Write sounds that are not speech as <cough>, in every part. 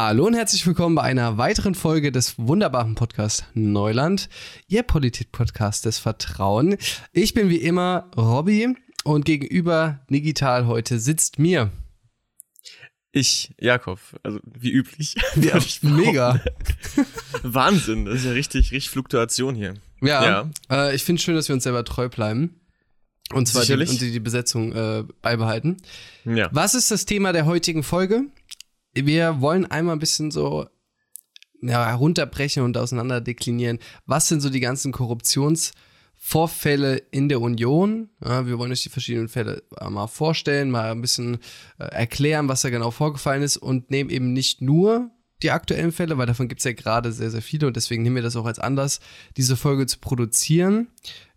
Hallo und herzlich willkommen bei einer weiteren Folge des wunderbaren Podcasts Neuland, Ihr Politik-Podcast des Vertrauen. Ich bin wie immer Robby und gegenüber digital heute sitzt mir. Ich, Jakob, also wie üblich. <laughs> Ja, mega. <laughs> Wahnsinn, das ist ja richtig, richtig Fluktuation hier. Ja, ja. Äh, ich finde es schön, dass wir uns selber treu bleiben. Und zwar die, und die, die Besetzung äh, beibehalten. Ja. Was ist das Thema der heutigen Folge? Wir wollen einmal ein bisschen so ja, herunterbrechen und auseinander deklinieren. Was sind so die ganzen Korruptionsvorfälle in der Union? Ja, wir wollen euch die verschiedenen Fälle mal vorstellen, mal ein bisschen äh, erklären, was da genau vorgefallen ist und nehmen eben nicht nur die aktuellen Fälle, weil davon gibt es ja gerade sehr, sehr viele und deswegen nehmen wir das auch als Anlass, diese Folge zu produzieren.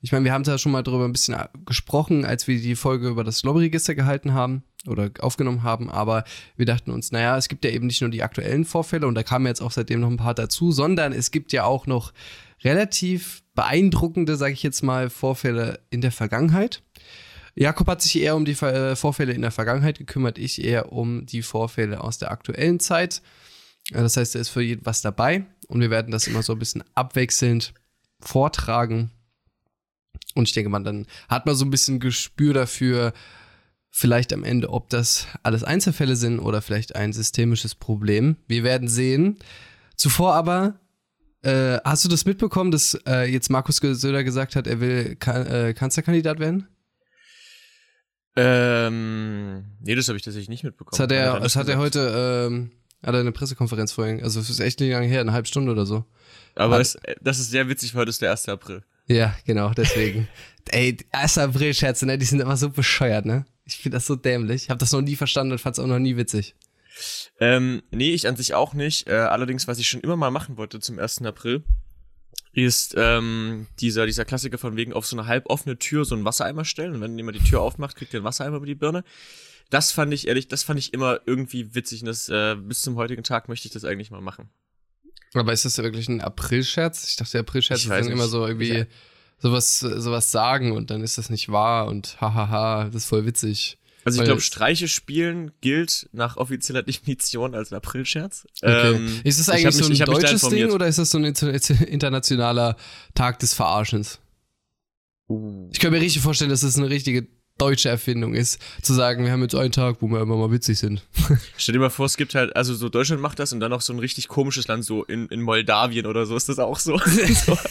Ich meine, wir haben da schon mal darüber ein bisschen gesprochen, als wir die Folge über das Lobbyregister gehalten haben oder aufgenommen haben, aber wir dachten uns, naja, es gibt ja eben nicht nur die aktuellen Vorfälle und da kamen jetzt auch seitdem noch ein paar dazu, sondern es gibt ja auch noch relativ beeindruckende, sage ich jetzt mal, Vorfälle in der Vergangenheit. Jakob hat sich eher um die äh, Vorfälle in der Vergangenheit gekümmert, ich eher um die Vorfälle aus der aktuellen Zeit. Das heißt, da ist für jeden was dabei und wir werden das immer so ein bisschen abwechselnd vortragen. Und ich denke mal, dann hat man so ein bisschen Gespür dafür, vielleicht am Ende, ob das alles Einzelfälle sind oder vielleicht ein systemisches Problem. Wir werden sehen. Zuvor aber, äh, hast du das mitbekommen, dass äh, jetzt Markus Söder gesagt hat, er will kan äh, Kanzlerkandidat werden? Ähm, nee, das habe ich tatsächlich nicht mitbekommen. Das hat er, das hat er heute, ähm, hat er eine Pressekonferenz vorhin, also es ist echt nicht lange her, eine halbe Stunde oder so. Aber das, das, ist sehr witzig, weil heute ist der 1. April. Ja, genau, deswegen. <laughs> Ey, 1. April-Scherze, ne, die sind immer so bescheuert, ne? Ich finde das so dämlich. Ich habe das noch nie verstanden und fand es auch noch nie witzig. Ähm, nee, ich an sich auch nicht. Äh, allerdings, was ich schon immer mal machen wollte zum 1. April, ist ähm, dieser, dieser Klassiker von wegen auf so eine halb offene Tür so einen Wassereimer stellen und wenn jemand die Tür aufmacht, kriegt er einen Wassereimer über die Birne. Das fand ich ehrlich, das fand ich immer irgendwie witzig und das, äh, bis zum heutigen Tag möchte ich das eigentlich mal machen. Aber ist das wirklich ein April-Scherz? Ich dachte, April-Scherz ist dann immer so irgendwie sowas, sowas sagen und dann ist das nicht wahr und hahaha, das ist voll witzig. Also ich glaube, Streiche spielen gilt nach offizieller <laughs> Definition als ein Aprilscherz. Okay. Ähm, ist das eigentlich so ein mich, deutsches Ding oder ist das so ein <laughs> internationaler Tag des Verarschens? Uh. Ich kann mir richtig vorstellen, dass das eine richtige deutsche Erfindung ist, zu sagen, wir haben jetzt einen Tag, wo wir immer mal witzig sind. <laughs> Stell dir mal vor, es gibt halt, also so Deutschland macht das und dann noch so ein richtig komisches Land, so in, in Moldawien oder so ist das auch so. <laughs> so. <laughs>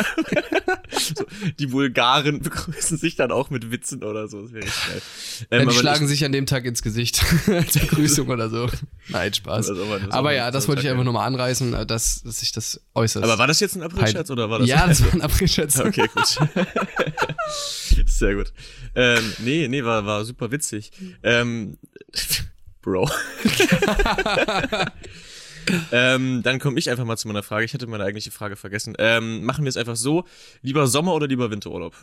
<laughs> so. Die Bulgaren <laughs> begrüßen sich dann auch mit Witzen oder so. Das wäre geil. Ähm, ja, die schlagen sich an dem Tag ins Gesicht <laughs> als Begrüßung oder so. Nein, Spaß. Das aber, aber ja, das wollte ich einfach nur mal anreißen, äh, dass, dass sich das äußert. Aber war das jetzt ein Aprilscherz oder war das? Ja, das war ein Aprilscherz. okay, gut. Sehr gut. Ähm, nee, nee, war, war super witzig. Ähm, Bro. Ähm, dann komme ich einfach mal zu meiner Frage. Ich hatte meine eigentliche Frage vergessen. Ähm, machen wir es einfach so: lieber Sommer- oder lieber Winterurlaub?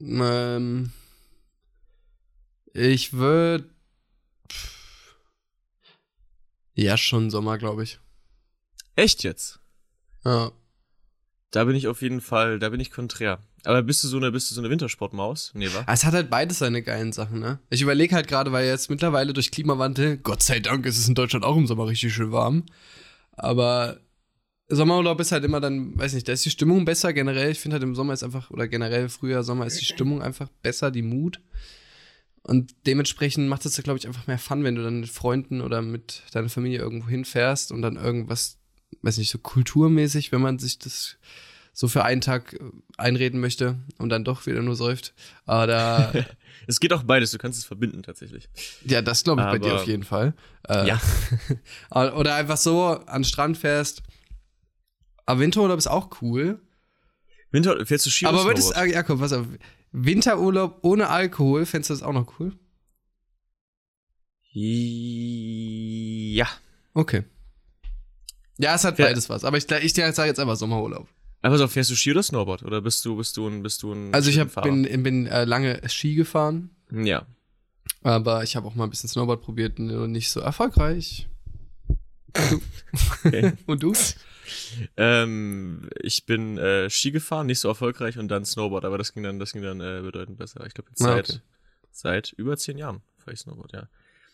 Ähm, ich würde. Ja, schon Sommer, glaube ich. Echt jetzt? Ja. Da bin ich auf jeden Fall, da bin ich konträr. Aber bist du so eine, bist du so eine Wintersportmaus? Nee, wa? Es hat halt beides seine geilen Sachen, ne? Ich überlege halt gerade, weil jetzt mittlerweile durch Klimawandel, Gott sei Dank ist es in Deutschland auch im Sommer richtig schön warm. Aber Sommerurlaub ist halt immer dann, weiß nicht, da ist die Stimmung besser generell. Ich finde halt im Sommer ist einfach, oder generell Frühjahr, Sommer ist die Stimmung einfach besser, die Mut. Und dementsprechend macht es, glaube ich, einfach mehr Fun, wenn du dann mit Freunden oder mit deiner Familie irgendwo hinfährst und dann irgendwas, weiß nicht, so kulturmäßig, wenn man sich das so für einen Tag äh, einreden möchte und dann doch wieder nur säuft. Aber da. <laughs> es geht auch beides, du kannst es verbinden tatsächlich. Ja, das glaube ich Aber, bei dir auf jeden Fall. Äh, ja. <laughs> oder einfach so an den Strand fährst. Aber Winterurlaub ist auch cool. Winter, fährst du Ski Aber würdest, ah, ja, komm, pass auf. Winterurlaub ohne Alkohol, fändest du das auch noch cool? Ja. Okay. Ja, es hat beides was. Aber ich, ich sage jetzt einfach Sommerurlaub. Aber so, fährst du Ski oder Snowboard? Oder bist du, bist du ein, bist du ein Also ich hab, bin, bin äh, lange Ski gefahren. Ja. Aber ich habe auch mal ein bisschen Snowboard probiert und nicht so erfolgreich. <laughs> Okay. <laughs> und du? Ähm, ich bin äh, Ski gefahren, nicht so erfolgreich und dann Snowboard, aber das ging dann, das ging dann äh, bedeutend besser. Ich glaube ah, seit, okay. seit über zehn Jahren fahre ich Snowboard, ja.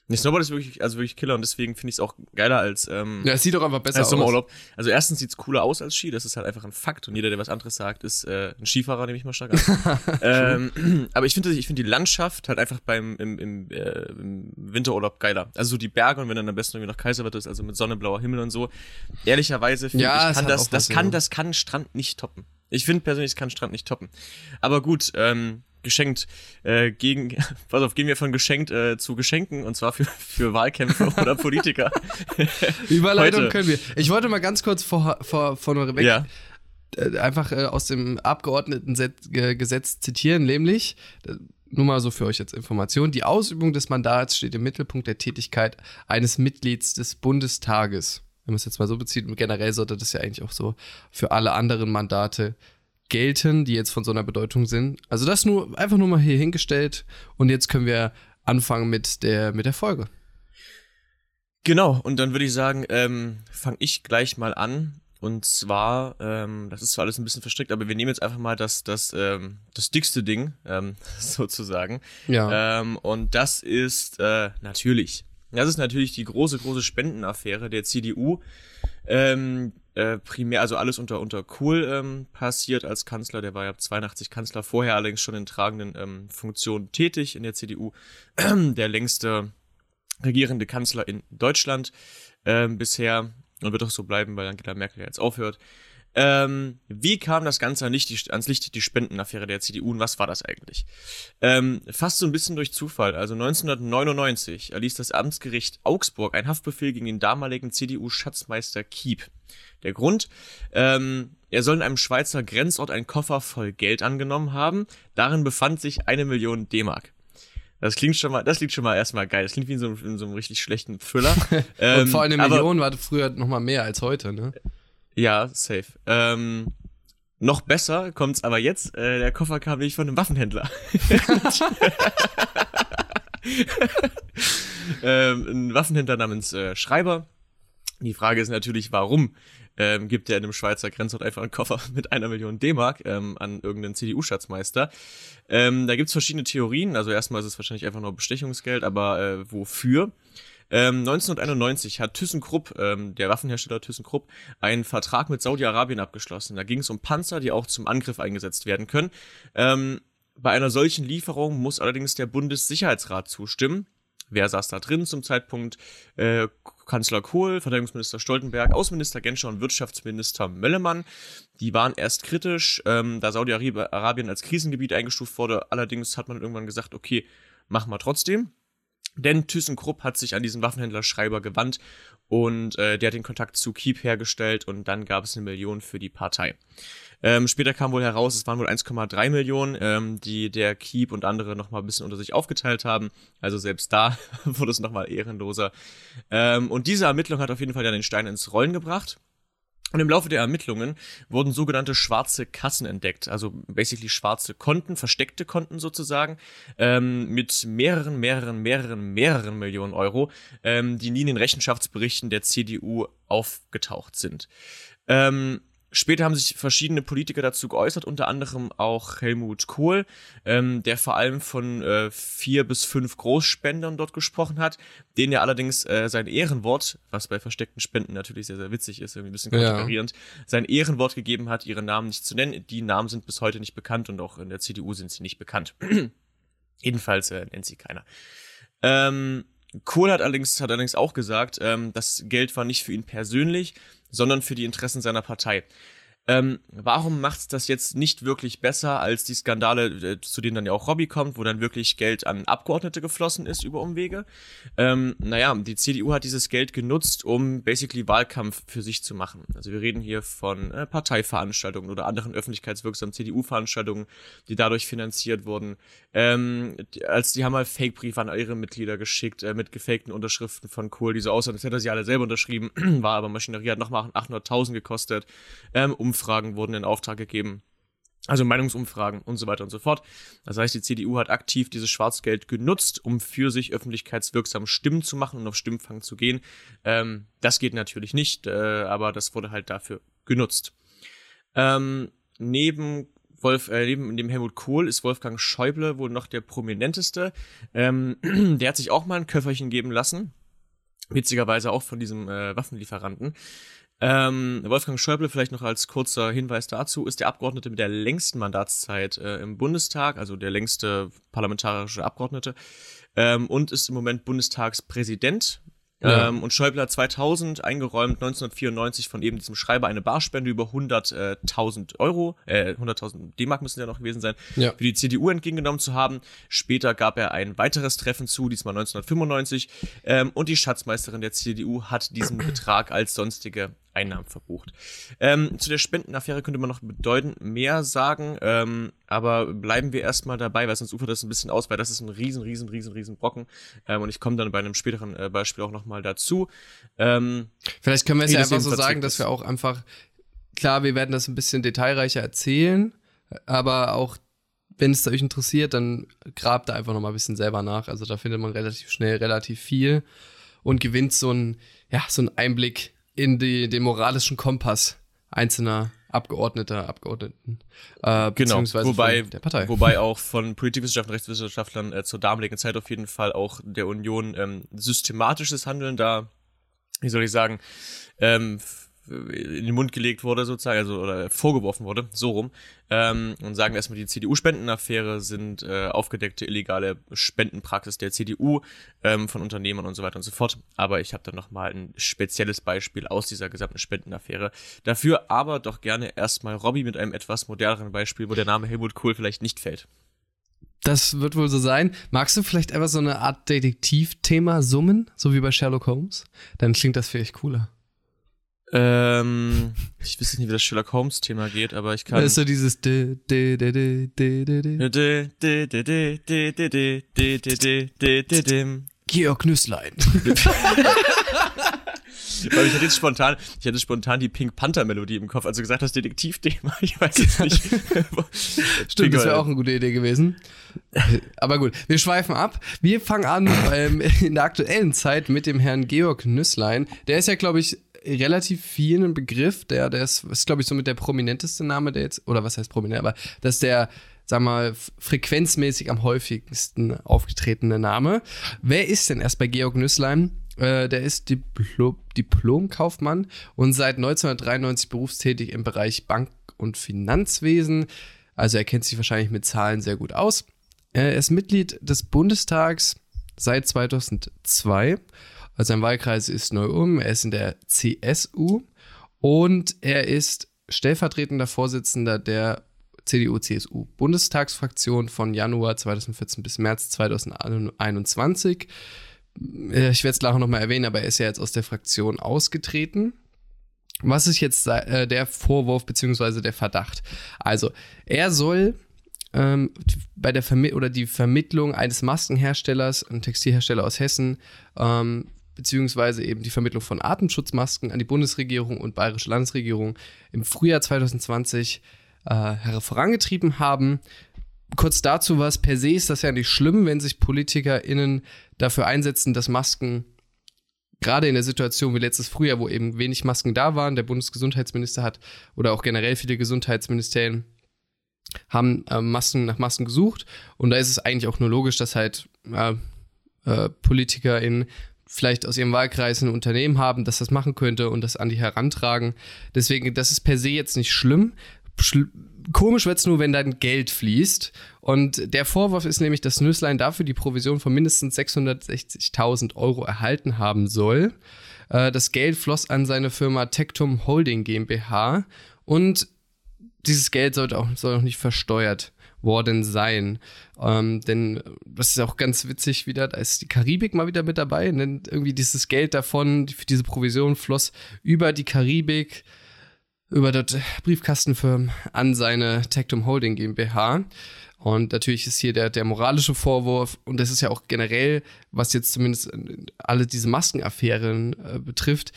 Nee, Snowboard ist wirklich, also wirklich Killer und deswegen finde ich es auch geiler als. Ähm, ja, es sieht doch einfach besser als Sommerurlaub. Aus. Also erstens sieht es cooler aus als Ski, das ist halt einfach ein Fakt und jeder, der was anderes sagt, ist äh, ein Skifahrer, nehme ich mal stark an. <laughs> ähm, <clears throat> aber ich finde ich finde die Landschaft halt einfach beim im, im, äh, im Winterurlaub geiler. Also so die Berge und wenn dann am besten irgendwie nach Kaiserwetter ist, also mit Sonne, blauer Himmel und so. Ehrlicherweise finde ja, ich, kann das, das kann, das kann Strand nicht toppen. Ich finde persönlich, es kann Strand nicht toppen. Aber gut, ähm, geschenkt äh, gegen, <laughs> pass auf, gehen wir von geschenkt äh, zu Geschenken und zwar für, für Wahlkämpfe <laughs> oder Politiker. <laughs> Überleitung Heute. können wir. Ich wollte mal ganz kurz vor, vor, von weg ja. äh, einfach äh, aus dem Abgeordnetengesetz zitieren, nämlich, äh, nur mal so für euch jetzt Information, die Ausübung des Mandats steht im Mittelpunkt der Tätigkeit eines Mitglieds des Bundestages. Wenn man es jetzt mal so bezieht, und generell sollte das ja eigentlich auch so für alle anderen Mandate gelten, die jetzt von so einer Bedeutung sind. Also das nur einfach nur mal hier hingestellt und jetzt können wir anfangen mit der mit der Folge. Genau, und dann würde ich sagen, ähm, fange ich gleich mal an. Und zwar, ähm, das ist zwar alles ein bisschen verstrickt, aber wir nehmen jetzt einfach mal das, das, ähm, das dickste Ding, ähm, <laughs> sozusagen. Ja. Ähm, und das ist äh, natürlich, das ist natürlich die große, große Spendenaffäre der CDU. Ähm, äh, primär, also alles unter, unter Kohl ähm, passiert als Kanzler. Der war ja 82 Kanzler, vorher allerdings schon in tragenden ähm, Funktionen tätig in der CDU. <clears throat> der längste regierende Kanzler in Deutschland ähm, bisher und wird auch so bleiben, weil Angela Merkel ja jetzt aufhört. Ähm, wie kam das Ganze ans Licht, ans Licht, die Spendenaffäre der CDU und was war das eigentlich? Ähm, fast so ein bisschen durch Zufall. Also 1999 erließ das Amtsgericht Augsburg einen Haftbefehl gegen den damaligen CDU-Schatzmeister Kiep. Der Grund, ähm, er soll in einem Schweizer Grenzort einen Koffer voll Geld angenommen haben. Darin befand sich eine Million D-Mark. Das klingt schon mal, das klingt schon mal erstmal geil. Das klingt wie in so, in so einem richtig schlechten Thriller. ähm, <laughs> Und vor allem eine Million war früher noch mal mehr als heute, ne? Ja, safe. Ähm, noch besser kommt's aber jetzt. Äh, der Koffer kam nicht von einem Waffenhändler. <laughs> ähm, ein Waffenhändler namens äh, Schreiber. Die Frage ist natürlich, warum ähm, gibt er in einem Schweizer Grenzort einfach einen Koffer <laughs> mit einer Million D-Mark ähm, an irgendeinen CDU-Schatzmeister. Ähm, da gibt's verschiedene Theorien. Also erstmal ist es wahrscheinlich einfach nur Bestechungsgeld, aber äh, wofür? Ähm, 1991 hat ThyssenKrupp, ähm, der Waffenhersteller ThyssenKrupp, einen Vertrag mit Saudi-Arabien abgeschlossen. Da ging es um Panzer, die auch zum Angriff eingesetzt werden können. Ähm, bei einer solchen Lieferung muss allerdings der Bundessicherheitsrat zustimmen. Wer saß da drin zum Zeitpunkt? Äh, Kanzler Kohl, Verteidigungsminister Stoltenberg, Außenminister Genscher und Wirtschaftsminister Möllemann. Die waren erst kritisch, ähm, da Saudi-Arabien als Krisengebiet eingestuft wurde. Allerdings hat man irgendwann gesagt, okay, machen wir trotzdem. Denn ThyssenKrupp hat sich an diesen Waffenhändler Schreiber gewandt und äh, der hat den Kontakt zu Keep hergestellt und dann gab es eine Million für die Partei. Ähm, später kam wohl heraus, es waren wohl 1,3 Millionen, ähm, die der Keep und andere nochmal ein bisschen unter sich aufgeteilt haben. Also selbst da <laughs> wurde es nochmal ehrenloser. Ähm, und diese Ermittlung hat auf jeden Fall dann den Stein ins Rollen gebracht. Und im Laufe der Ermittlungen wurden sogenannte schwarze Kassen entdeckt, also basically schwarze Konten, versteckte Konten sozusagen, ähm, mit mehreren, mehreren, mehreren, mehreren Millionen Euro, ähm, die nie in den Rechenschaftsberichten der CDU aufgetaucht sind. Ähm, Später haben sich verschiedene Politiker dazu geäußert, unter anderem auch Helmut Kohl, ähm, der vor allem von äh, vier bis fünf Großspendern dort gesprochen hat, denen er allerdings äh, sein Ehrenwort, was bei versteckten Spenden natürlich sehr, sehr witzig ist, irgendwie ein bisschen konkurrierend, ja. sein Ehrenwort gegeben hat, ihre Namen nicht zu nennen. Die Namen sind bis heute nicht bekannt und auch in der CDU sind sie nicht bekannt. <clears throat> Jedenfalls äh, nennt sie keiner. Ähm, Kohl hat allerdings, hat allerdings auch gesagt, ähm, das Geld war nicht für ihn persönlich, sondern für die Interessen seiner Partei. Ähm, warum macht's das jetzt nicht wirklich besser als die Skandale, äh, zu denen dann ja auch Robby kommt, wo dann wirklich Geld an Abgeordnete geflossen ist über Umwege? Ähm, naja, die CDU hat dieses Geld genutzt, um basically Wahlkampf für sich zu machen. Also wir reden hier von äh, Parteiveranstaltungen oder anderen öffentlichkeitswirksamen CDU-Veranstaltungen, die dadurch finanziert wurden. Ähm, die, als die haben mal Fake-Briefe an ihre Mitglieder geschickt äh, mit gefakten Unterschriften von Kohl, die so aussahen, als hätte sie alle selber unterschrieben, <clears throat> war aber Maschinerie, hat nochmal 800.000 gekostet, ähm, um Umfragen wurden in Auftrag gegeben. Also Meinungsumfragen und so weiter und so fort. Das heißt, die CDU hat aktiv dieses Schwarzgeld genutzt, um für sich öffentlichkeitswirksam Stimmen zu machen und auf Stimmfang zu gehen. Ähm, das geht natürlich nicht, äh, aber das wurde halt dafür genutzt. Ähm, neben Wolf, äh, neben dem Helmut Kohl ist Wolfgang Schäuble wohl noch der prominenteste. Ähm, <clears throat> der hat sich auch mal ein Köfferchen geben lassen. Witzigerweise auch von diesem äh, Waffenlieferanten. Ähm, Wolfgang Schäuble, vielleicht noch als kurzer Hinweis dazu, ist der Abgeordnete mit der längsten Mandatszeit äh, im Bundestag, also der längste parlamentarische Abgeordnete, ähm, und ist im Moment Bundestagspräsident. Ja. Ähm, und Schäuble hat 2000 eingeräumt, 1994 von eben diesem Schreiber eine Barspende über 100.000 Euro, äh, 100.000 D-Mark müssen ja noch gewesen sein, ja. für die CDU entgegengenommen zu haben. Später gab er ein weiteres Treffen zu, diesmal 1995, ähm, und die Schatzmeisterin der CDU hat diesen <clears throat> Betrag als sonstige Einnahmen verbucht. Ähm, zu der Spendenaffäre könnte man noch bedeutend mehr sagen, ähm, aber bleiben wir erstmal dabei, weil sonst ufert das ein bisschen aus, weil das ist ein riesen, riesen, riesen, riesen Brocken ähm, und ich komme dann bei einem späteren äh, Beispiel auch nochmal dazu. Ähm, Vielleicht können wir es ja einfach so sagen, dass wir auch einfach, klar, wir werden das ein bisschen detailreicher erzählen, aber auch wenn es euch interessiert, dann grabt da einfach nochmal ein bisschen selber nach. Also da findet man relativ schnell relativ viel und gewinnt so ein, ja, so einen Einblick in die, den moralischen Kompass einzelner Abgeordneter, Abgeordneten. Äh, genau, wobei, der Partei. wobei auch <laughs> von Politikwissenschaftlern, Rechtswissenschaftlern äh, zur damaligen Zeit auf jeden Fall auch der Union ähm, systematisches Handeln da, wie soll ich sagen, ähm, in den Mund gelegt wurde, sozusagen, also oder vorgeworfen wurde, so rum, ähm, und sagen erstmal, die CDU-Spendenaffäre sind äh, aufgedeckte illegale Spendenpraxis der CDU ähm, von Unternehmern und so weiter und so fort. Aber ich habe dann nochmal ein spezielles Beispiel aus dieser gesamten Spendenaffäre. Dafür aber doch gerne erstmal Robby mit einem etwas moderneren Beispiel, wo der Name Helmut Kohl vielleicht nicht fällt. Das wird wohl so sein. Magst du vielleicht einfach so eine Art Detektivthema summen, so wie bei Sherlock Holmes? Dann klingt das vielleicht cooler. Ähm, ich weiß nicht, wie das Sherlock Holmes Thema geht, aber ich kann. Das ist so dieses Georg Nüsslein. Weil ich hatte jetzt spontan, ich hatte spontan die Pink Panther Melodie im Kopf, also gesagt das Detektivthema. Ich weiß jetzt nicht. Stimmt, das wäre auch eine gute Idee gewesen. Aber gut, wir schweifen ab. Wir fangen an ähm, in der aktuellen Zeit mit dem Herrn Georg Nüsslein. Der ist ja, glaube ich, relativ vielen Begriff, der, der ist, ist glaube ich, so mit der prominenteste Name, der jetzt, oder was heißt prominent, aber das ist der, sag mal, frequenzmäßig am häufigsten aufgetretene Name. Wer ist denn erst bei Georg Nüsslein? Äh, der ist Diplo Diplomkaufmann und seit 1993 berufstätig im Bereich Bank- und Finanzwesen. Also er kennt sich wahrscheinlich mit Zahlen sehr gut aus. Er ist Mitglied des Bundestags seit 2002 also sein Wahlkreis ist Neu-Ulm, er ist in der CSU und er ist stellvertretender Vorsitzender der CDU-CSU-Bundestagsfraktion von Januar 2014 bis März 2021. Äh, ich werde es nachher nochmal erwähnen, aber er ist ja jetzt aus der Fraktion ausgetreten. Was ist jetzt äh, der Vorwurf bzw. der Verdacht? Also, er soll ähm, bei der Vermi oder die Vermittlung eines Maskenherstellers, ein Textilhersteller aus Hessen, ähm, beziehungsweise eben die Vermittlung von Atemschutzmasken an die Bundesregierung und bayerische Landesregierung im Frühjahr 2020 äh, vorangetrieben haben. Kurz dazu was, per se ist das ja nicht schlimm, wenn sich PolitikerInnen dafür einsetzen, dass Masken gerade in der Situation wie letztes Frühjahr, wo eben wenig Masken da waren, der Bundesgesundheitsminister hat oder auch generell viele Gesundheitsministerien haben äh, Masken nach Masken gesucht und da ist es eigentlich auch nur logisch, dass halt äh, äh, PolitikerInnen vielleicht aus ihrem Wahlkreis ein Unternehmen haben, das das machen könnte und das an die herantragen. Deswegen, das ist per se jetzt nicht schlimm. Schl Komisch wird es nur, wenn dann Geld fließt. Und der Vorwurf ist nämlich, dass Nüsslein dafür die Provision von mindestens 660.000 Euro erhalten haben soll. Äh, das Geld floss an seine Firma Tectum Holding GmbH und dieses Geld sollte auch, soll auch nicht versteuert worden sein. Ähm, denn das ist auch ganz witzig wieder, da ist die Karibik mal wieder mit dabei. Denn irgendwie dieses Geld davon, für diese Provision floss über die Karibik, über dort Briefkastenfirmen an seine Tectum Holding GmbH. Und natürlich ist hier der, der moralische Vorwurf, und das ist ja auch generell, was jetzt zumindest alle diese Maskenaffären äh, betrifft,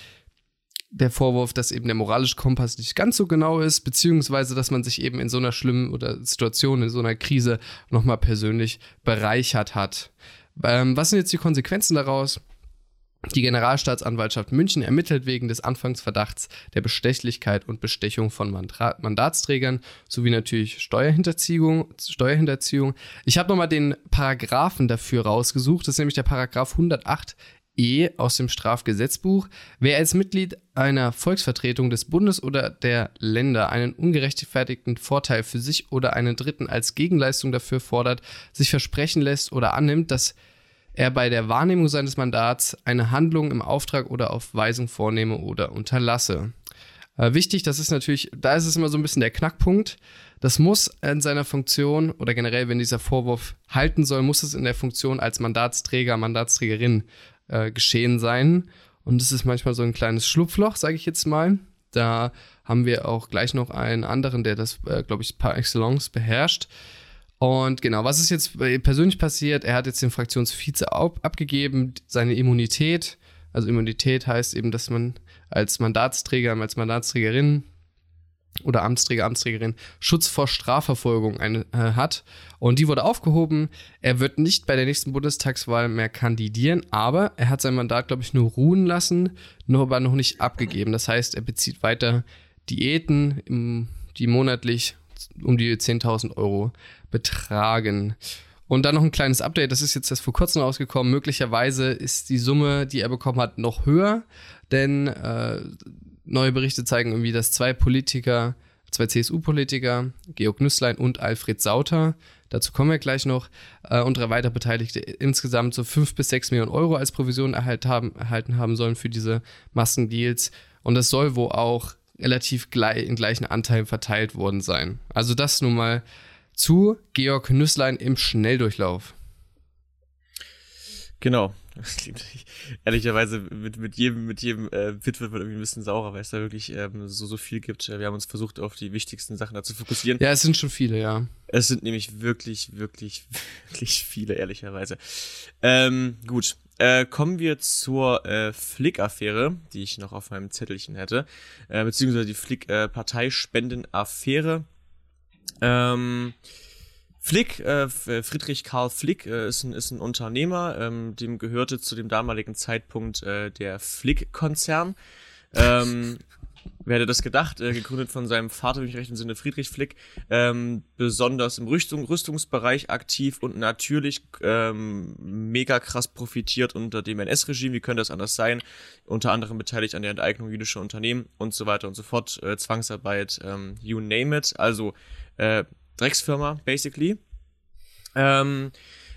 der Vorwurf, dass eben der moralische Kompass nicht ganz so genau ist, beziehungsweise dass man sich eben in so einer schlimmen oder Situation, in so einer Krise nochmal persönlich bereichert hat. Ähm, was sind jetzt die Konsequenzen daraus? Die Generalstaatsanwaltschaft München ermittelt wegen des Anfangsverdachts der Bestechlichkeit und Bestechung von Mandra Mandatsträgern sowie natürlich Steuerhinterziehung. Steuerhinterziehung. Ich habe nochmal den Paragraphen dafür rausgesucht. Das ist nämlich der Paragraph 108e aus dem Strafgesetzbuch. Wer als Mitglied einer Volksvertretung des Bundes oder der Länder einen ungerechtfertigten Vorteil für sich oder einen Dritten als Gegenleistung dafür fordert, sich versprechen lässt oder annimmt, dass er bei der Wahrnehmung seines Mandats eine Handlung im Auftrag oder auf Weisung vornehme oder unterlasse. Äh, wichtig, das ist natürlich, da ist es immer so ein bisschen der Knackpunkt. Das muss in seiner Funktion oder generell, wenn dieser Vorwurf halten soll, muss es in der Funktion als Mandatsträger, Mandatsträgerin äh, geschehen sein. Und das ist manchmal so ein kleines Schlupfloch, sage ich jetzt mal. Da haben wir auch gleich noch einen anderen, der das, äh, glaube ich, par excellence beherrscht. Und genau, was ist jetzt persönlich passiert? Er hat jetzt den Fraktionsvize abgegeben, seine Immunität. Also Immunität heißt eben, dass man als Mandatsträger, als Mandatsträgerin oder Amtsträger, Amtsträgerin Schutz vor Strafverfolgung eine, äh, hat. Und die wurde aufgehoben. Er wird nicht bei der nächsten Bundestagswahl mehr kandidieren, aber er hat sein Mandat, glaube ich, nur ruhen lassen, nur aber noch nicht abgegeben. Das heißt, er bezieht weiter Diäten, im, die monatlich um die 10.000 Euro betragen. Und dann noch ein kleines Update, das ist jetzt erst vor kurzem rausgekommen. Möglicherweise ist die Summe, die er bekommen hat, noch höher, denn äh, neue Berichte zeigen irgendwie, dass zwei Politiker, zwei CSU-Politiker, Georg Nüsslein und Alfred Sauter, dazu kommen wir gleich noch, äh, und drei weitere Beteiligte insgesamt so fünf bis sechs Millionen Euro als Provision erhalt haben, erhalten haben sollen für diese Massendeals. Und das soll wohl auch relativ gleich, in gleichen Anteilen verteilt worden sein. Also das nun mal zu Georg Nüsslein im Schnelldurchlauf. Genau. <laughs> Ehrlicherweise mit, mit jedem, mit jedem äh, Bit wird man irgendwie ein bisschen saurer, weil es da wirklich ähm, so, so viel gibt. Wir haben uns versucht, auf die wichtigsten Sachen da zu fokussieren. Ja, es sind schon viele, ja. Es sind nämlich wirklich, wirklich, <laughs> wirklich viele, ehrlicherweise. Ähm, gut. Äh, kommen wir zur äh, Flick-Affäre, die ich noch auf meinem Zettelchen hätte, äh, beziehungsweise die Flick-Parteispenden-Affäre. Ähm, Flick, äh, Friedrich Karl Flick äh, ist, ein, ist ein Unternehmer, ähm, dem gehörte zu dem damaligen Zeitpunkt äh, der Flick-Konzern. Ähm, wer hätte das gedacht? Äh, gegründet von seinem Vater, wenn ich recht im Sinne Friedrich Flick, ähm, besonders im Rüstung, Rüstungsbereich aktiv und natürlich ähm, mega krass profitiert unter dem NS-Regime. Wie könnte das anders sein? Unter anderem beteiligt an der Enteignung jüdischer Unternehmen und so weiter und so fort. Äh, Zwangsarbeit, ähm, you name it. Also äh, Drecksfirma, basically. Ähm,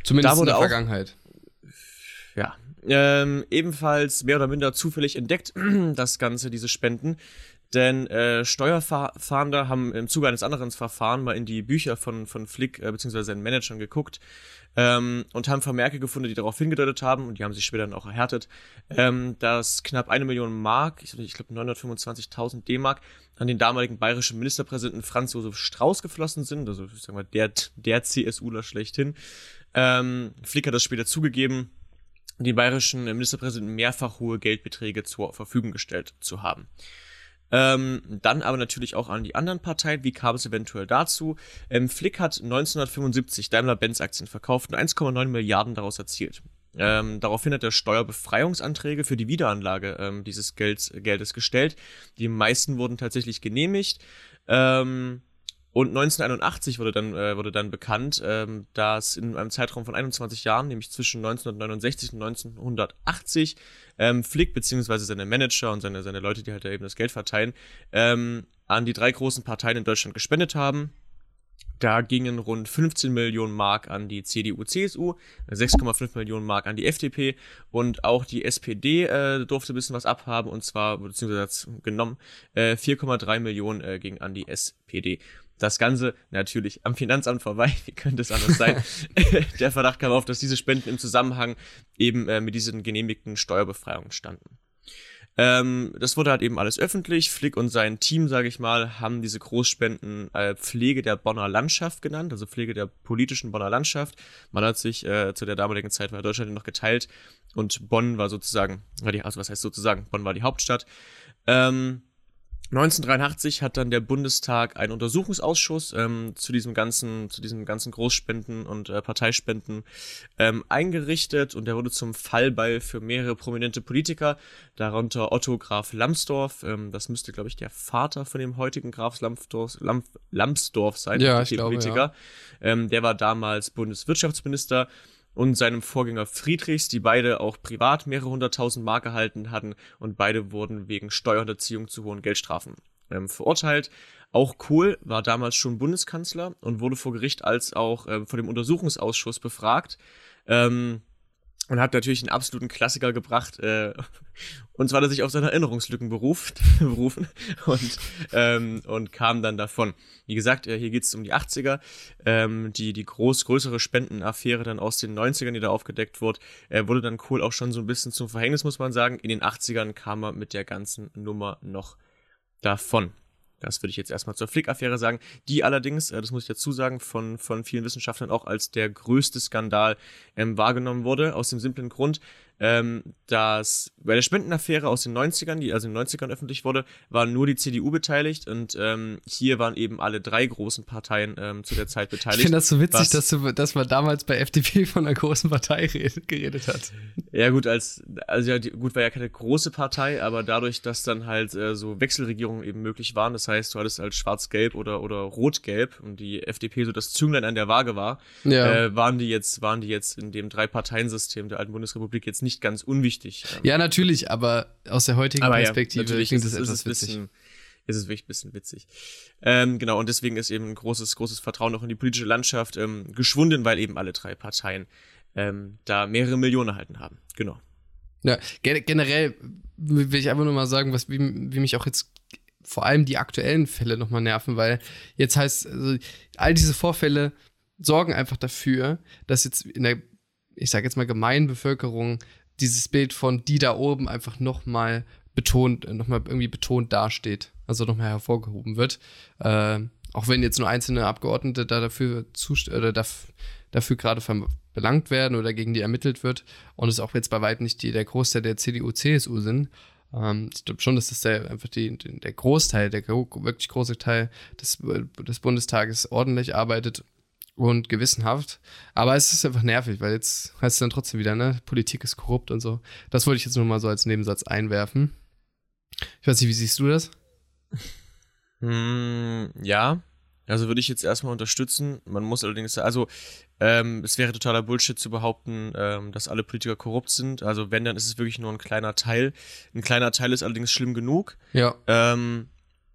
Zumindest in der Vergangenheit. Ja. Ähm, ebenfalls mehr oder minder zufällig entdeckt, <clears throat> das Ganze, diese Spenden. Denn äh, Steuerfahnder haben im Zuge eines anderen Verfahrens mal in die Bücher von, von Flick äh, bzw. seinen Managern geguckt ähm, und haben Vermerke gefunden, die darauf hingedeutet haben, und die haben sich später dann auch erhärtet, ähm, dass knapp eine Million Mark, ich, ich glaube 925.000 D-Mark, an den damaligen bayerischen Ministerpräsidenten Franz Josef Strauß geflossen sind, also ich sag mal, der, der CSUler schlechthin. Ähm, Flick hat das später zugegeben, den bayerischen Ministerpräsidenten mehrfach hohe Geldbeträge zur Verfügung gestellt zu haben. Ähm, dann aber natürlich auch an die anderen Parteien. Wie kam es eventuell dazu? Ähm, Flick hat 1975 Daimler-Benz-Aktien verkauft und 1,9 Milliarden daraus erzielt. Ähm, daraufhin hat er Steuerbefreiungsanträge für die Wiederanlage ähm, dieses Gelds, Geldes gestellt. Die meisten wurden tatsächlich genehmigt. Ähm, und 1981 wurde dann, äh, wurde dann bekannt, ähm, dass in einem Zeitraum von 21 Jahren, nämlich zwischen 1969 und 1980, ähm, Flick beziehungsweise seine Manager und seine, seine Leute, die halt da eben das Geld verteilen, ähm, an die drei großen Parteien in Deutschland gespendet haben. Da gingen rund 15 Millionen Mark an die CDU, CSU, 6,5 Millionen Mark an die FDP und auch die SPD äh, durfte ein bisschen was abhaben und zwar, beziehungsweise genommen, äh, 4,3 Millionen äh, ging an die SPD. Das Ganze natürlich am Finanzamt vorbei. <laughs> Wie könnte es anders sein? <laughs> Der Verdacht kam auf, dass diese Spenden im Zusammenhang eben äh, mit diesen genehmigten Steuerbefreiungen standen. Ähm, das wurde halt eben alles öffentlich. Flick und sein Team, sage ich mal, haben diese Großspenden äh, Pflege der Bonner Landschaft genannt, also Pflege der politischen Bonner Landschaft. Man hat sich äh, zu der damaligen Zeit war Deutschland noch geteilt und Bonn war sozusagen, also was heißt sozusagen, Bonn war die Hauptstadt. Ähm, 1983 hat dann der Bundestag einen Untersuchungsausschuss ähm, zu diesem ganzen, zu diesen ganzen Großspenden und äh, Parteispenden ähm, eingerichtet und der wurde zum Fallball für mehrere prominente Politiker, darunter Otto Graf Lambsdorff. Ähm, das müsste, glaube ich, der Vater von dem heutigen Graf Lambsdorff, Lamp, Lambsdorff sein, ja, ich glaube, Politiker. Ja. Ähm, der war damals Bundeswirtschaftsminister und seinem Vorgänger Friedrichs, die beide auch privat mehrere hunderttausend Mark erhalten hatten und beide wurden wegen Steuerhinterziehung zu hohen Geldstrafen ähm, verurteilt. Auch Kohl war damals schon Bundeskanzler und wurde vor Gericht als auch äh, vor dem Untersuchungsausschuss befragt. Ähm, und hat natürlich einen absoluten Klassiker gebracht. Äh, und zwar hat er sich auf seine Erinnerungslücken beruft, <laughs> berufen und, ähm, und kam dann davon. Wie gesagt, äh, hier geht es um die 80er. Ähm, die, die groß, größere Spendenaffäre dann aus den 90ern, die da aufgedeckt wurde, äh, wurde dann Kohl auch schon so ein bisschen zum Verhängnis, muss man sagen. In den 80ern kam er mit der ganzen Nummer noch davon. Das würde ich jetzt erstmal zur Flick-Affäre sagen, die allerdings, äh, das muss ich dazu sagen, von, von vielen Wissenschaftlern auch als der größte Skandal ähm, wahrgenommen wurde, aus dem simplen Grund, ähm, dass bei der Spendenaffäre aus den 90ern, die also in den 90ern öffentlich wurde, war nur die CDU beteiligt und ähm, hier waren eben alle drei großen Parteien ähm, zu der Zeit beteiligt. Ich finde das so witzig, dass, du, dass man damals bei FDP von einer großen Partei geredet hat. Ja gut, als also ja, die, gut war ja keine große Partei, aber dadurch, dass dann halt äh, so Wechselregierungen eben möglich waren, das heißt, du hattest halt Schwarz-Gelb oder oder Rot-Gelb und die FDP so das Zünglein an der Waage war, ja. äh, waren die jetzt waren die jetzt in dem Drei-Parteien-System der alten Bundesrepublik jetzt nicht nicht ganz unwichtig. Ja, natürlich, aber aus der heutigen aber Perspektive ja, klingt das etwas witzig. Bisschen, ist es wirklich ein bisschen witzig. Ähm, genau, und deswegen ist eben ein großes, großes Vertrauen auch in die politische Landschaft ähm, geschwunden, weil eben alle drei Parteien ähm, da mehrere Millionen erhalten haben. Genau. Ja, generell will ich einfach nur mal sagen, was, wie, wie mich auch jetzt vor allem die aktuellen Fälle nochmal nerven, weil jetzt heißt, also, all diese Vorfälle sorgen einfach dafür, dass jetzt in der, ich sage jetzt mal, gemeinen Bevölkerung dieses Bild von die da oben einfach nochmal betont, nochmal irgendwie betont dasteht, also nochmal hervorgehoben wird. Äh, auch wenn jetzt nur einzelne Abgeordnete da dafür oder dafür, dafür gerade belangt werden oder gegen die ermittelt wird und es auch jetzt bei weitem nicht die, der Großteil der CDU, CSU sind. Ähm, ich glaube schon, dass das der, einfach die, der Großteil, der wirklich große Teil des, des Bundestages ordentlich arbeitet und gewissenhaft. Aber es ist einfach nervig, weil jetzt heißt es dann trotzdem wieder, ne, Politik ist korrupt und so. Das wollte ich jetzt nur mal so als Nebensatz einwerfen. Ich weiß nicht, wie siehst du das? <laughs> Hm, ja, also würde ich jetzt erstmal unterstützen. Man muss allerdings, also ähm, es wäre totaler Bullshit zu behaupten, ähm, dass alle Politiker korrupt sind. Also wenn, dann ist es wirklich nur ein kleiner Teil. Ein kleiner Teil ist allerdings schlimm genug. Ja. Ähm,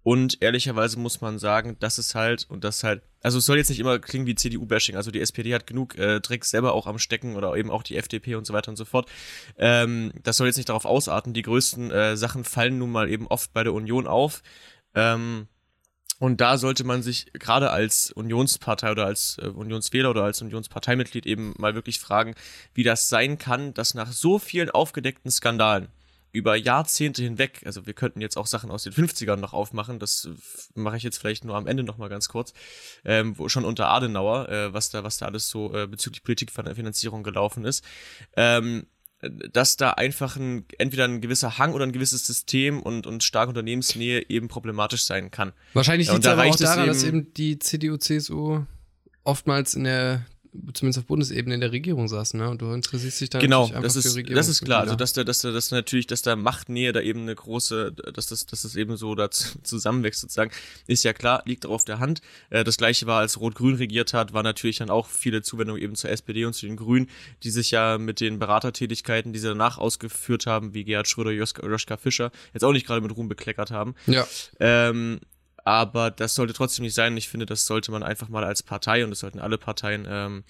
und ehrlicherweise muss man sagen, dass es halt, und das halt, also es soll jetzt nicht immer klingen wie CDU-Bashing, also die SPD hat genug äh, Tricks selber auch am Stecken oder eben auch die FDP und so weiter und so fort. Ähm, das soll jetzt nicht darauf ausarten. Die größten äh, Sachen fallen nun mal eben oft bei der Union auf. Ähm, und da sollte man sich gerade als Unionspartei oder als äh, Unionswähler oder als Unionsparteimitglied eben mal wirklich fragen, wie das sein kann, dass nach so vielen aufgedeckten Skandalen, über Jahrzehnte hinweg, also wir könnten jetzt auch Sachen aus den 50ern noch aufmachen, das mache ich jetzt vielleicht nur am Ende noch mal ganz kurz, ähm, wo schon unter Adenauer, äh, was da, was da alles so äh, bezüglich Politikfinanzierung gelaufen ist, ähm, dass da einfach ein, entweder ein gewisser Hang oder ein gewisses System und, und starke Unternehmensnähe eben problematisch sein kann. Wahrscheinlich liegt es aber auch daran, eben, dass eben die CDU, CSU oftmals in der zumindest auf Bundesebene in der Regierung saßen, ne? Und du interessierst dich dann genau, einfach das ist, für Regierung. Das ist klar. Also dass da, dass da, dass da natürlich, dass da Machtnähe da eben eine große, dass das, dass das eben so da zusammenwächst sozusagen, ist ja klar, liegt auch auf der Hand. Äh, das gleiche war, als Rot-Grün regiert hat, war natürlich dann auch viele Zuwendungen eben zur SPD und zu den Grünen, die sich ja mit den Beratertätigkeiten, die sie danach ausgeführt haben, wie Gerhard Schröder, Joschka, Joschka Fischer, jetzt auch nicht gerade mit Ruhm bekleckert haben. Ja. Ähm, aber das sollte trotzdem nicht sein. Ich finde, das sollte man einfach mal als Partei und das sollten alle Parteien ähm,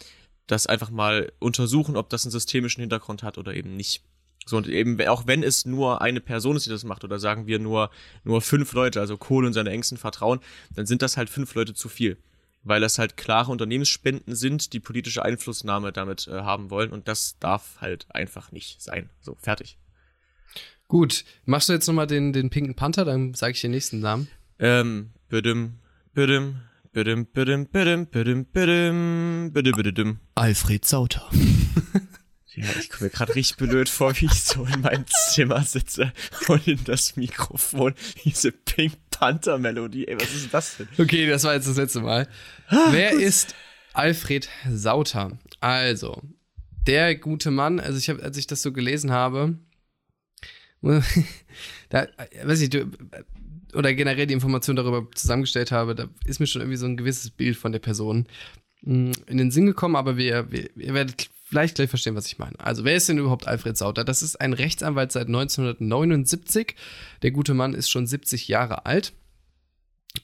das einfach mal untersuchen, ob das einen systemischen Hintergrund hat oder eben nicht. So, und eben, auch wenn es nur eine Person ist, die das macht, oder sagen wir nur, nur fünf Leute, also Kohl und seine Ängsten vertrauen, dann sind das halt fünf Leute zu viel. Weil das halt klare Unternehmensspenden sind, die politische Einflussnahme damit äh, haben wollen. Und das darf halt einfach nicht sein. So, fertig. Gut, machst du jetzt nochmal den, den pinken Panther, dann sage ich den nächsten Namen. Ähm, bidim, bidim, bidim, bidim, bidim, bidim, bidim, bidim, bidim. Alfred Sauter. <laughs> Ja, ich komme mir gerade richtig blöd vor, wie ich so in meinem Zimmer sitze und in das Mikrofon diese Pink Panther-Melodie, ey, was ist das denn? Okay, das war jetzt das letzte Mal. Wer ist Alfred Sauter? Also, der gute Mann, also ich habe, als ich das so gelesen habe, <laughs> da, weiß ich, du, oder generell die Information darüber zusammengestellt habe, da ist mir schon irgendwie so ein gewisses Bild von der Person hm, in den Sinn gekommen, aber wir, wir, ihr werdet vielleicht gleich verstehen, was ich meine. Also, wer ist denn überhaupt Alfred Sauter? Das ist ein Rechtsanwalt seit 1979. Der gute Mann ist schon 70 Jahre alt.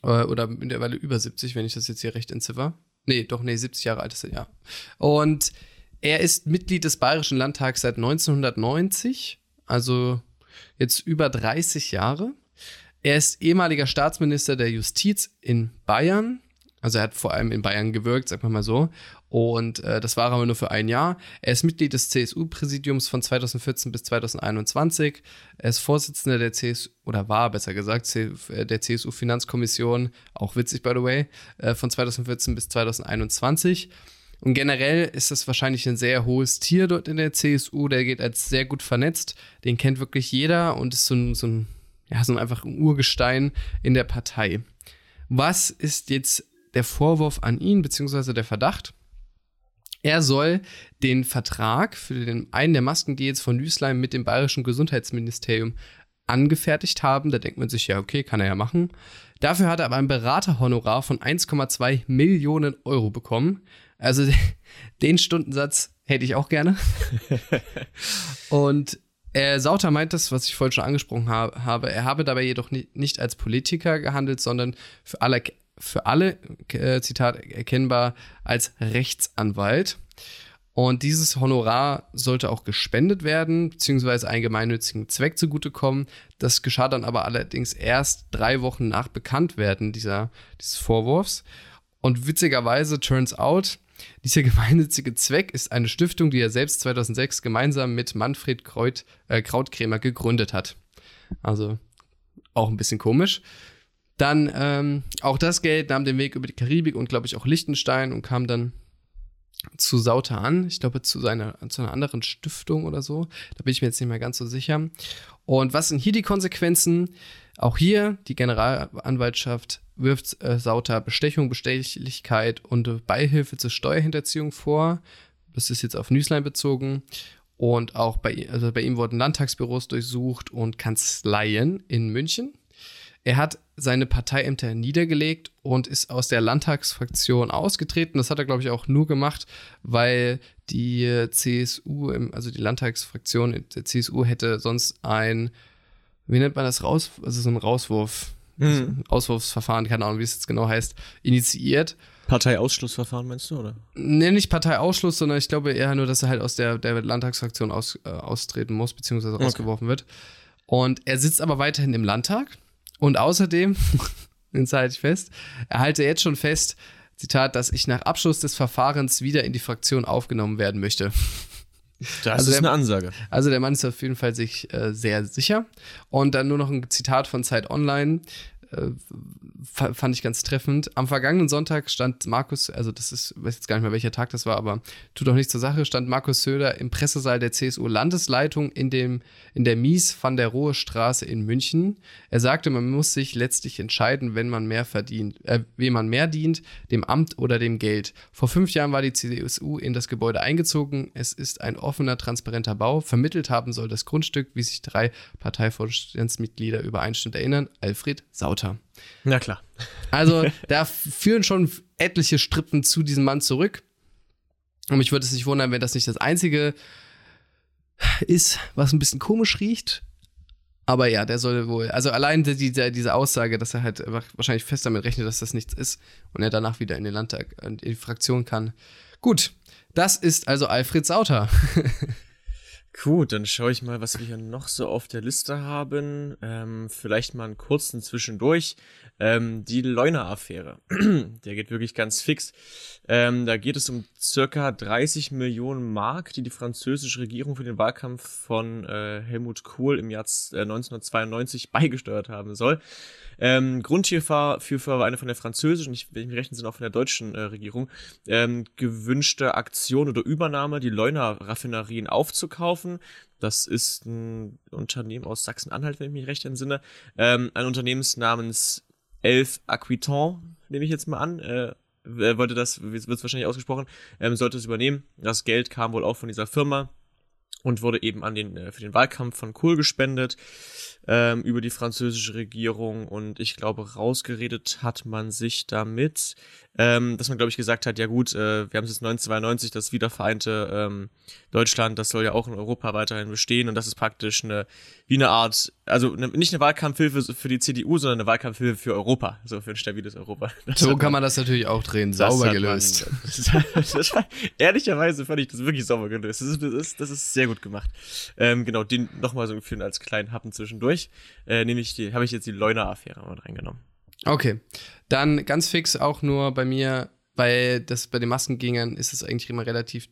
Äh, oder mittlerweile über 70, wenn ich das jetzt hier recht entziffer. Nee, doch, nee, 70 Jahre alt ist er, ja. Und er ist Mitglied des Bayerischen Landtags seit 1990, also jetzt über 30 Jahre. Er ist ehemaliger Staatsminister der Justiz in Bayern. Also er hat vor allem in Bayern gewirkt, sagen wir mal so. Und äh, das war aber nur für ein Jahr. Er ist Mitglied des CSU-Präsidiums von 2014 bis 2021. Er ist Vorsitzender der CSU, oder war besser gesagt, äh, der CSU-Finanzkommission, auch witzig by the way, äh, von 2014 bis 2021. Und generell ist das wahrscheinlich ein sehr hohes Tier dort in der CSU. Der geht als sehr gut vernetzt. Den kennt wirklich jeder und ist so so ein, ja, so ein einfach ein Urgestein in der Partei. Was ist jetzt der Vorwurf an ihn, beziehungsweise der Verdacht? Er soll den Vertrag für den einen der Maskendeals von Lüßlein mit dem bayerischen Gesundheitsministerium angefertigt haben. Da denkt man sich, ja, okay, kann er ja machen. Dafür hat er aber ein Beraterhonorar von 1,2 Millionen Euro bekommen. Also <laughs> den Stundensatz hätte ich auch gerne. <laughs> Und äh, Sauter meint das, was ich vorhin schon angesprochen ha habe. Er habe dabei jedoch nicht, als Politiker gehandelt, sondern für alle, für alle äh, Zitat, erkennbar als Rechtsanwalt. Und dieses Honorar sollte auch gespendet werden, beziehungsweise einen gemeinnützigen Zweck zugutekommen. Das geschah dann aber allerdings erst drei Wochen nach Bekanntwerden dieser, dieses Vorwurfs. Und witzigerweise turns out, dieser <laughs> gemeinnützige Zweck ist eine Stiftung, die er selbst 2006 gemeinsam mit Manfred Kreut, äh, Krautkrämer gegründet hat. Also auch ein bisschen komisch. Dann ähm, auch das Geld nahm den Weg über die Karibik und glaube ich auch Liechtenstein und kam dann zu Sauter an. Ich glaube zu seiner zu einer anderen Stiftung oder so. Da bin ich mir jetzt nicht mehr ganz so sicher. Und was sind hier die Konsequenzen? Auch hier die Generalanwaltschaft wirft äh, Sauter Bestechung, Bestechlichkeit und Beihilfe zur Steuerhinterziehung vor. Das ist jetzt auf Nüßlein bezogen. Und auch bei, also bei ihm wurden Landtagsbüros durchsucht und Kanzleien in München. Er hat seine Parteiämter niedergelegt und ist aus der Landtagsfraktion ausgetreten. Das hat er, glaube ich, auch nur gemacht, weil die CSU, also die Landtagsfraktion der CSU hätte sonst ein, wie nennt man das, raus, also so ein Rauswurf, mhm. Auswurfsverfahren, keine Ahnung, wie es jetzt genau heißt, initiiert. Parteiausschlussverfahren meinst du, oder? Nee, nicht Parteiausschluss, sondern ich glaube eher nur, dass er halt aus der, der Landtagsfraktion aus, äh, austreten muss, beziehungsweise okay. rausgeworfen wird. Und er sitzt aber weiterhin im Landtag. Und außerdem, <laughs> den halte ich fest, er halte jetzt schon fest, Zitat, dass ich nach Abschluss des Verfahrens wieder in die Fraktion aufgenommen werden möchte. Das also ist der, eine Ansage. Also der Mann ist auf jeden Fall sich äh, sehr sicher. Und dann nur noch ein Zitat von Zeit Online äh, fand ich ganz treffend. Am vergangenen Sonntag stand Markus, also das ist, weiß jetzt gar nicht mehr, welcher Tag das war, aber tut auch nichts zur Sache, stand Markus Söder im Pressesaal der CSU-Landesleitung in, in der Mies van der Rohe Straße in München. Er sagte, man muss sich letztlich entscheiden, wenn man mehr verdient, äh, wem man mehr dient, dem Amt oder dem Geld. Vor fünf Jahren war die CSU in das Gebäude eingezogen. Es ist ein offener, transparenter Bau. Vermittelt haben soll das Grundstück, wie sich drei Parteivorstandsmitglieder übereinstimmend erinnern. Alfred Sauter. Na klar. Also <laughs> da führen schon etliche Strippen zu diesem Mann zurück. Und mich würde es nicht wundern, wenn das nicht das einzige ist, was ein bisschen komisch riecht. Aber ja, der soll wohl, also allein die, die, diese Aussage, dass er halt wahrscheinlich fest damit rechnet, dass das nichts ist und er danach wieder in den Landtag, in die Fraktion kann. Gut, das ist also Alfred Sauter. <laughs> Gut, dann schaue ich mal, was wir hier noch so auf der Liste haben. Ähm, vielleicht mal einen kurzen Zwischendurch. Ähm, die Leuna-Affäre. <clears throat> der geht wirklich ganz fix. Ähm, da geht es um circa 30 Millionen Mark, die die französische Regierung für den Wahlkampf von äh, Helmut Kohl im Jahr äh, 1992 beigesteuert haben soll. Ähm, Grund hierfür war eine von der französischen, ich, wenn ich mich rechnen, sind auch von der deutschen äh, Regierung, ähm, gewünschte Aktion oder Übernahme, die Leuna-Raffinerien aufzukaufen. Das ist ein Unternehmen aus Sachsen-Anhalt, wenn ich mich recht entsinne. Ähm, ein Unternehmen namens Elf Aquiton, nehme ich jetzt mal an. Äh, wollte das, wird es wahrscheinlich ausgesprochen, ähm, sollte es übernehmen. Das Geld kam wohl auch von dieser Firma und wurde eben an den, äh, für den Wahlkampf von Kohl gespendet ähm, über die französische Regierung und ich glaube, rausgeredet hat man sich damit, ähm, dass man, glaube ich, gesagt hat, ja gut, äh, wir haben es jetzt 1992, das wiedervereinte ähm, Deutschland, das soll ja auch in Europa weiterhin bestehen und das ist praktisch eine, wie eine Art, also eine, nicht eine Wahlkampfhilfe für die CDU, sondern eine Wahlkampfhilfe für Europa, so für ein stabiles Europa. <laughs> Das so kann man das natürlich auch drehen, sauber gelöst. <laughs> Man, das, <laughs> das, ehrlicherweise fand ich das wirklich sauber gelöst. Das ist, das ist, das ist sehr gut gemacht. Ähm, genau, den nochmal so für als kleinen Happen zwischendurch, äh, nämlich habe ich jetzt die Leuna-Affäre mal reingenommen. Okay. Dann ganz fix auch nur bei mir, weil das bei den Maskengängern ist es eigentlich immer relativ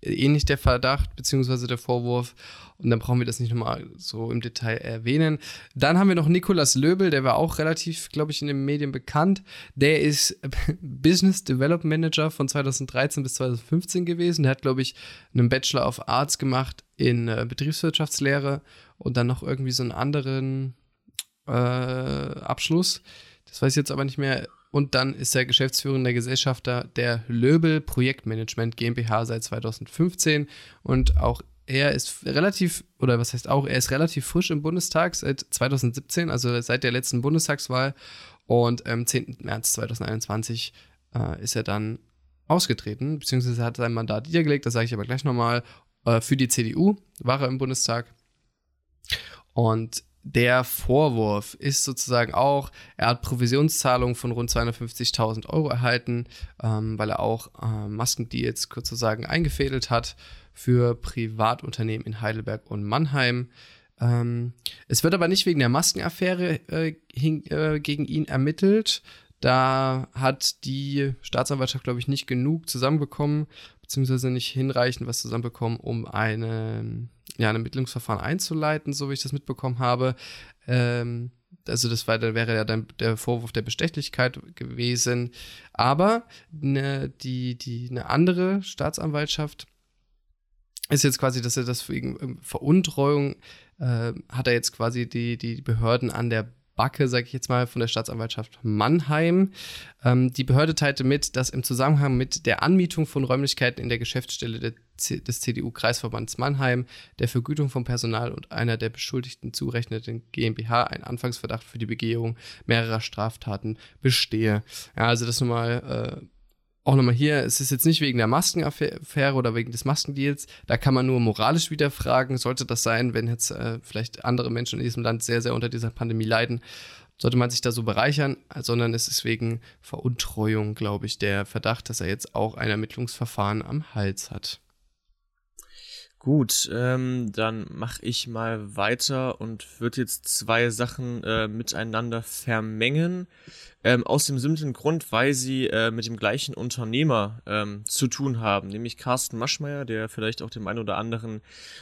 ähnlich der Verdacht beziehungsweise der Vorwurf. Und dann brauchen wir das nicht nochmal so im Detail erwähnen. Dann haben wir noch Nikolas Löbel, der war auch relativ, glaube ich, in den Medien bekannt. Der ist <laughs> Business Development Manager von 2013 bis 2015 gewesen. Der hat, glaube ich, einen Bachelor of Arts gemacht in äh, Betriebswirtschaftslehre und dann noch irgendwie so einen anderen äh, Abschluss. Das weiß ich jetzt aber nicht mehr. Und dann ist er geschäftsführender Gesellschafter der Löbel Projektmanagement GmbH seit 2015. Und auch er ist relativ, oder was heißt auch, er ist relativ frisch im Bundestag seit 2017, also seit der letzten Bundestagswahl. Und am 10. März 2021 äh, ist er dann ausgetreten, beziehungsweise hat sein Mandat niedergelegt, das sage ich aber gleich nochmal, äh, für die CDU war er im Bundestag. Und der Vorwurf ist sozusagen auch, er hat Provisionszahlungen von rund 250.000 Euro erhalten, ähm, weil er auch äh, Maskendeals sozusagen eingefädelt hat für Privatunternehmen in Heidelberg und Mannheim. Ähm, es wird aber nicht wegen der Maskenaffäre äh, hin, äh, gegen ihn ermittelt. Da hat die Staatsanwaltschaft, glaube ich, nicht genug zusammenbekommen, beziehungsweise nicht hinreichend was zusammenbekommen, um eine ja, ein Ermittlungsverfahren einzuleiten, so wie ich das mitbekommen habe. Ähm, also das war, wäre ja dann der Vorwurf der Bestechlichkeit gewesen. Aber ne, die, die, eine andere Staatsanwaltschaft ist jetzt quasi, dass er das wegen ähm, Veruntreuung äh, hat er jetzt quasi die, die Behörden an der Backe, sage ich jetzt mal, von der Staatsanwaltschaft Mannheim. Ähm, die Behörde teilte mit, dass im Zusammenhang mit der Anmietung von Räumlichkeiten in der Geschäftsstelle des CDU-Kreisverbands Mannheim, der Vergütung von Personal und einer der Beschuldigten zurechneten GmbH ein Anfangsverdacht für die Begehung mehrerer Straftaten bestehe. Ja, also das nochmal. Äh, auch nochmal hier, es ist jetzt nicht wegen der Maskenaffäre oder wegen des Maskendeals, da kann man nur moralisch wieder fragen, sollte das sein, wenn jetzt äh, vielleicht andere Menschen in diesem Land sehr, sehr unter dieser Pandemie leiden, sollte man sich da so bereichern, sondern es ist wegen Veruntreuung, glaube ich, der Verdacht, dass er jetzt auch ein Ermittlungsverfahren am Hals hat. Gut, ähm, dann mache ich mal weiter und würde jetzt zwei Sachen äh, miteinander vermengen. Ähm, aus dem simplen Grund, weil sie äh, mit dem gleichen Unternehmer ähm, zu tun haben, nämlich Carsten Maschmeyer, der vielleicht auch dem einen oder anderen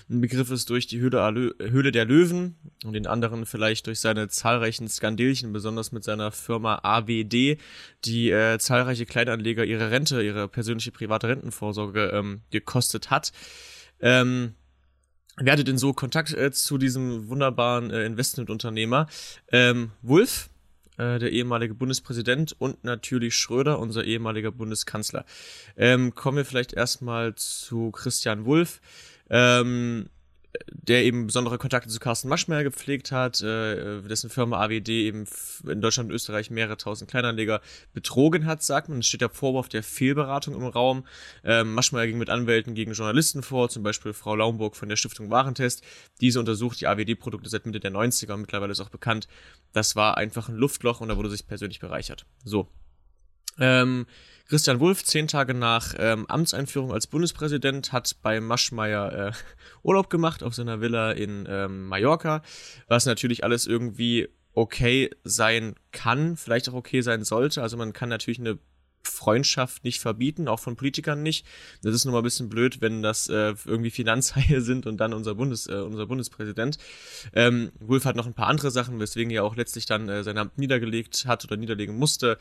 ein Begriff ist durch die Höhle, Höhle der Löwen und den anderen vielleicht durch seine zahlreichen Skandelchen, besonders mit seiner Firma AWD, die äh, zahlreiche Kleinanleger ihre Rente, ihre persönliche private Rentenvorsorge ähm, gekostet hat. Ähm, wer hatte denn so Kontakt äh, zu diesem wunderbaren äh, Investmentunternehmer? Ähm, Wolf, äh, der ehemalige Bundespräsident und natürlich Schröder, unser ehemaliger Bundeskanzler. Ähm, kommen wir vielleicht erstmal zu Christian Wulff. Ähm, der eben besondere Kontakte zu Carsten Maschmeyer gepflegt hat, äh, dessen Firma AWD eben in Deutschland und Österreich mehrere tausend Kleinanleger betrogen hat, sagt man. Es steht der Vorwurf der Fehlberatung im Raum. Ähm, Maschmeyer ging mit Anwälten gegen Journalisten vor, zum Beispiel Frau Laumburg von der Stiftung Warentest. Diese untersucht die AWD-Produkte seit Mitte der 90er und mittlerweile ist auch bekannt, das war einfach ein Luftloch und da wurde sich persönlich bereichert. So. Ähm, Christian Wulff, zehn Tage nach ähm, Amtseinführung als Bundespräsident, hat bei Maschmeyer äh, <laughs> Urlaub gemacht auf seiner Villa in ähm, Mallorca, was natürlich alles irgendwie okay sein kann, vielleicht auch okay sein sollte. Also man kann natürlich eine Freundschaft nicht verbieten, auch von Politikern nicht. Das ist nur mal ein bisschen blöd, wenn das äh, irgendwie Finanzhaie <laughs> sind und dann unser, Bundes, äh, unser Bundespräsident. Ähm, Wolf hat noch ein paar andere Sachen, weswegen er auch letztlich dann äh, sein Amt niedergelegt hat oder niederlegen musste.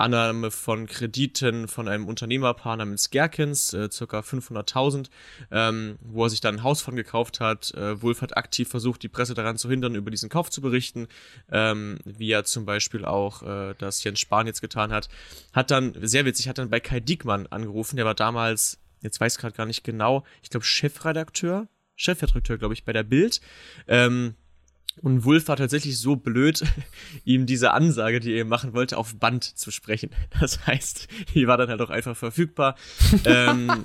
Annahme von Krediten von einem Unternehmerpaar namens Gerkens, äh, circa 500.000, ähm, wo er sich dann ein Haus von gekauft hat. Äh, Wolf hat aktiv versucht, die Presse daran zu hindern, über diesen Kauf zu berichten, ähm, wie er zum Beispiel auch äh, das Jens Spahn jetzt getan hat. Hat dann, sehr witzig, hat dann bei Kai Diekmann angerufen, der war damals, jetzt weiß ich gerade gar nicht genau, ich glaube Chefredakteur, Chefredakteur, glaube ich, bei der Bild. Ähm, und Wolf war tatsächlich so blöd, <laughs> ihm diese Ansage, die er machen wollte, auf Band zu sprechen. <laughs> Das heißt, die war dann halt auch einfach verfügbar. <laughs> ähm,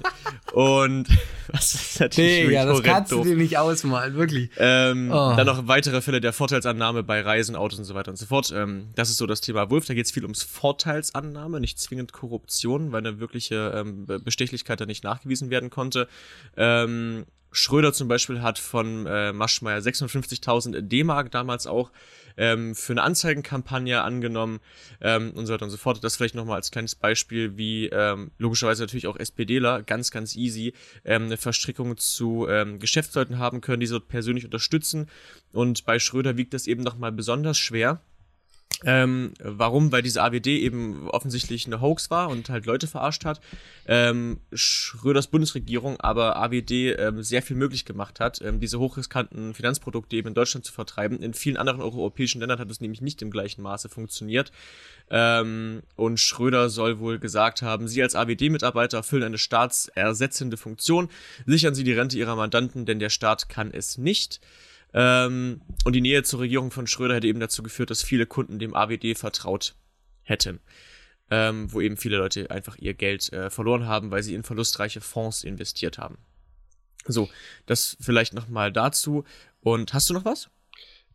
und was ist natürlich nee, ja, das kannst doof. du dir nicht ausmalen, wirklich. Ähm, oh. Dann noch weitere Fälle der Vorteilsannahme bei Reisen, Autos und so weiter und so fort. Ähm, das ist so das Thema Wolf. Da geht es viel ums Vorteilsannahme, nicht zwingend Korruption, weil eine wirkliche ähm, Bestechlichkeit da nicht nachgewiesen werden konnte. Ähm, Schröder zum Beispiel hat von äh, Maschmeyer 56.000 D-Mark damals auch ähm, für eine Anzeigenkampagne angenommen ähm, und so weiter und so fort. Das vielleicht nochmal als kleines Beispiel, wie ähm, logischerweise natürlich auch SPDler ganz, ganz easy ähm, eine Verstrickung zu ähm, Geschäftsleuten haben können, die so persönlich unterstützen. Und bei Schröder wiegt das eben nochmal besonders schwer ähm, warum? Weil diese AWD eben offensichtlich eine Hoax war und halt Leute verarscht hat. Ähm, Schröders Bundesregierung aber AWD ähm, sehr viel möglich gemacht hat, ähm, diese hochriskanten Finanzprodukte eben in Deutschland zu vertreiben. In vielen anderen europäischen Ländern hat es nämlich nicht im gleichen Maße funktioniert. Ähm, und Schröder soll wohl gesagt haben, Sie als AWD-Mitarbeiter erfüllen eine staatsersetzende Funktion. Sichern Sie die Rente Ihrer Mandanten, denn der Staat kann es nicht. Ähm, und die Nähe zur Regierung von Schröder hätte eben dazu geführt, dass viele Kunden dem AWD vertraut hätten. Ähm, wo eben viele Leute einfach ihr Geld äh, verloren haben, weil sie in verlustreiche Fonds investiert haben. So, das vielleicht nochmal dazu. Und hast du noch was?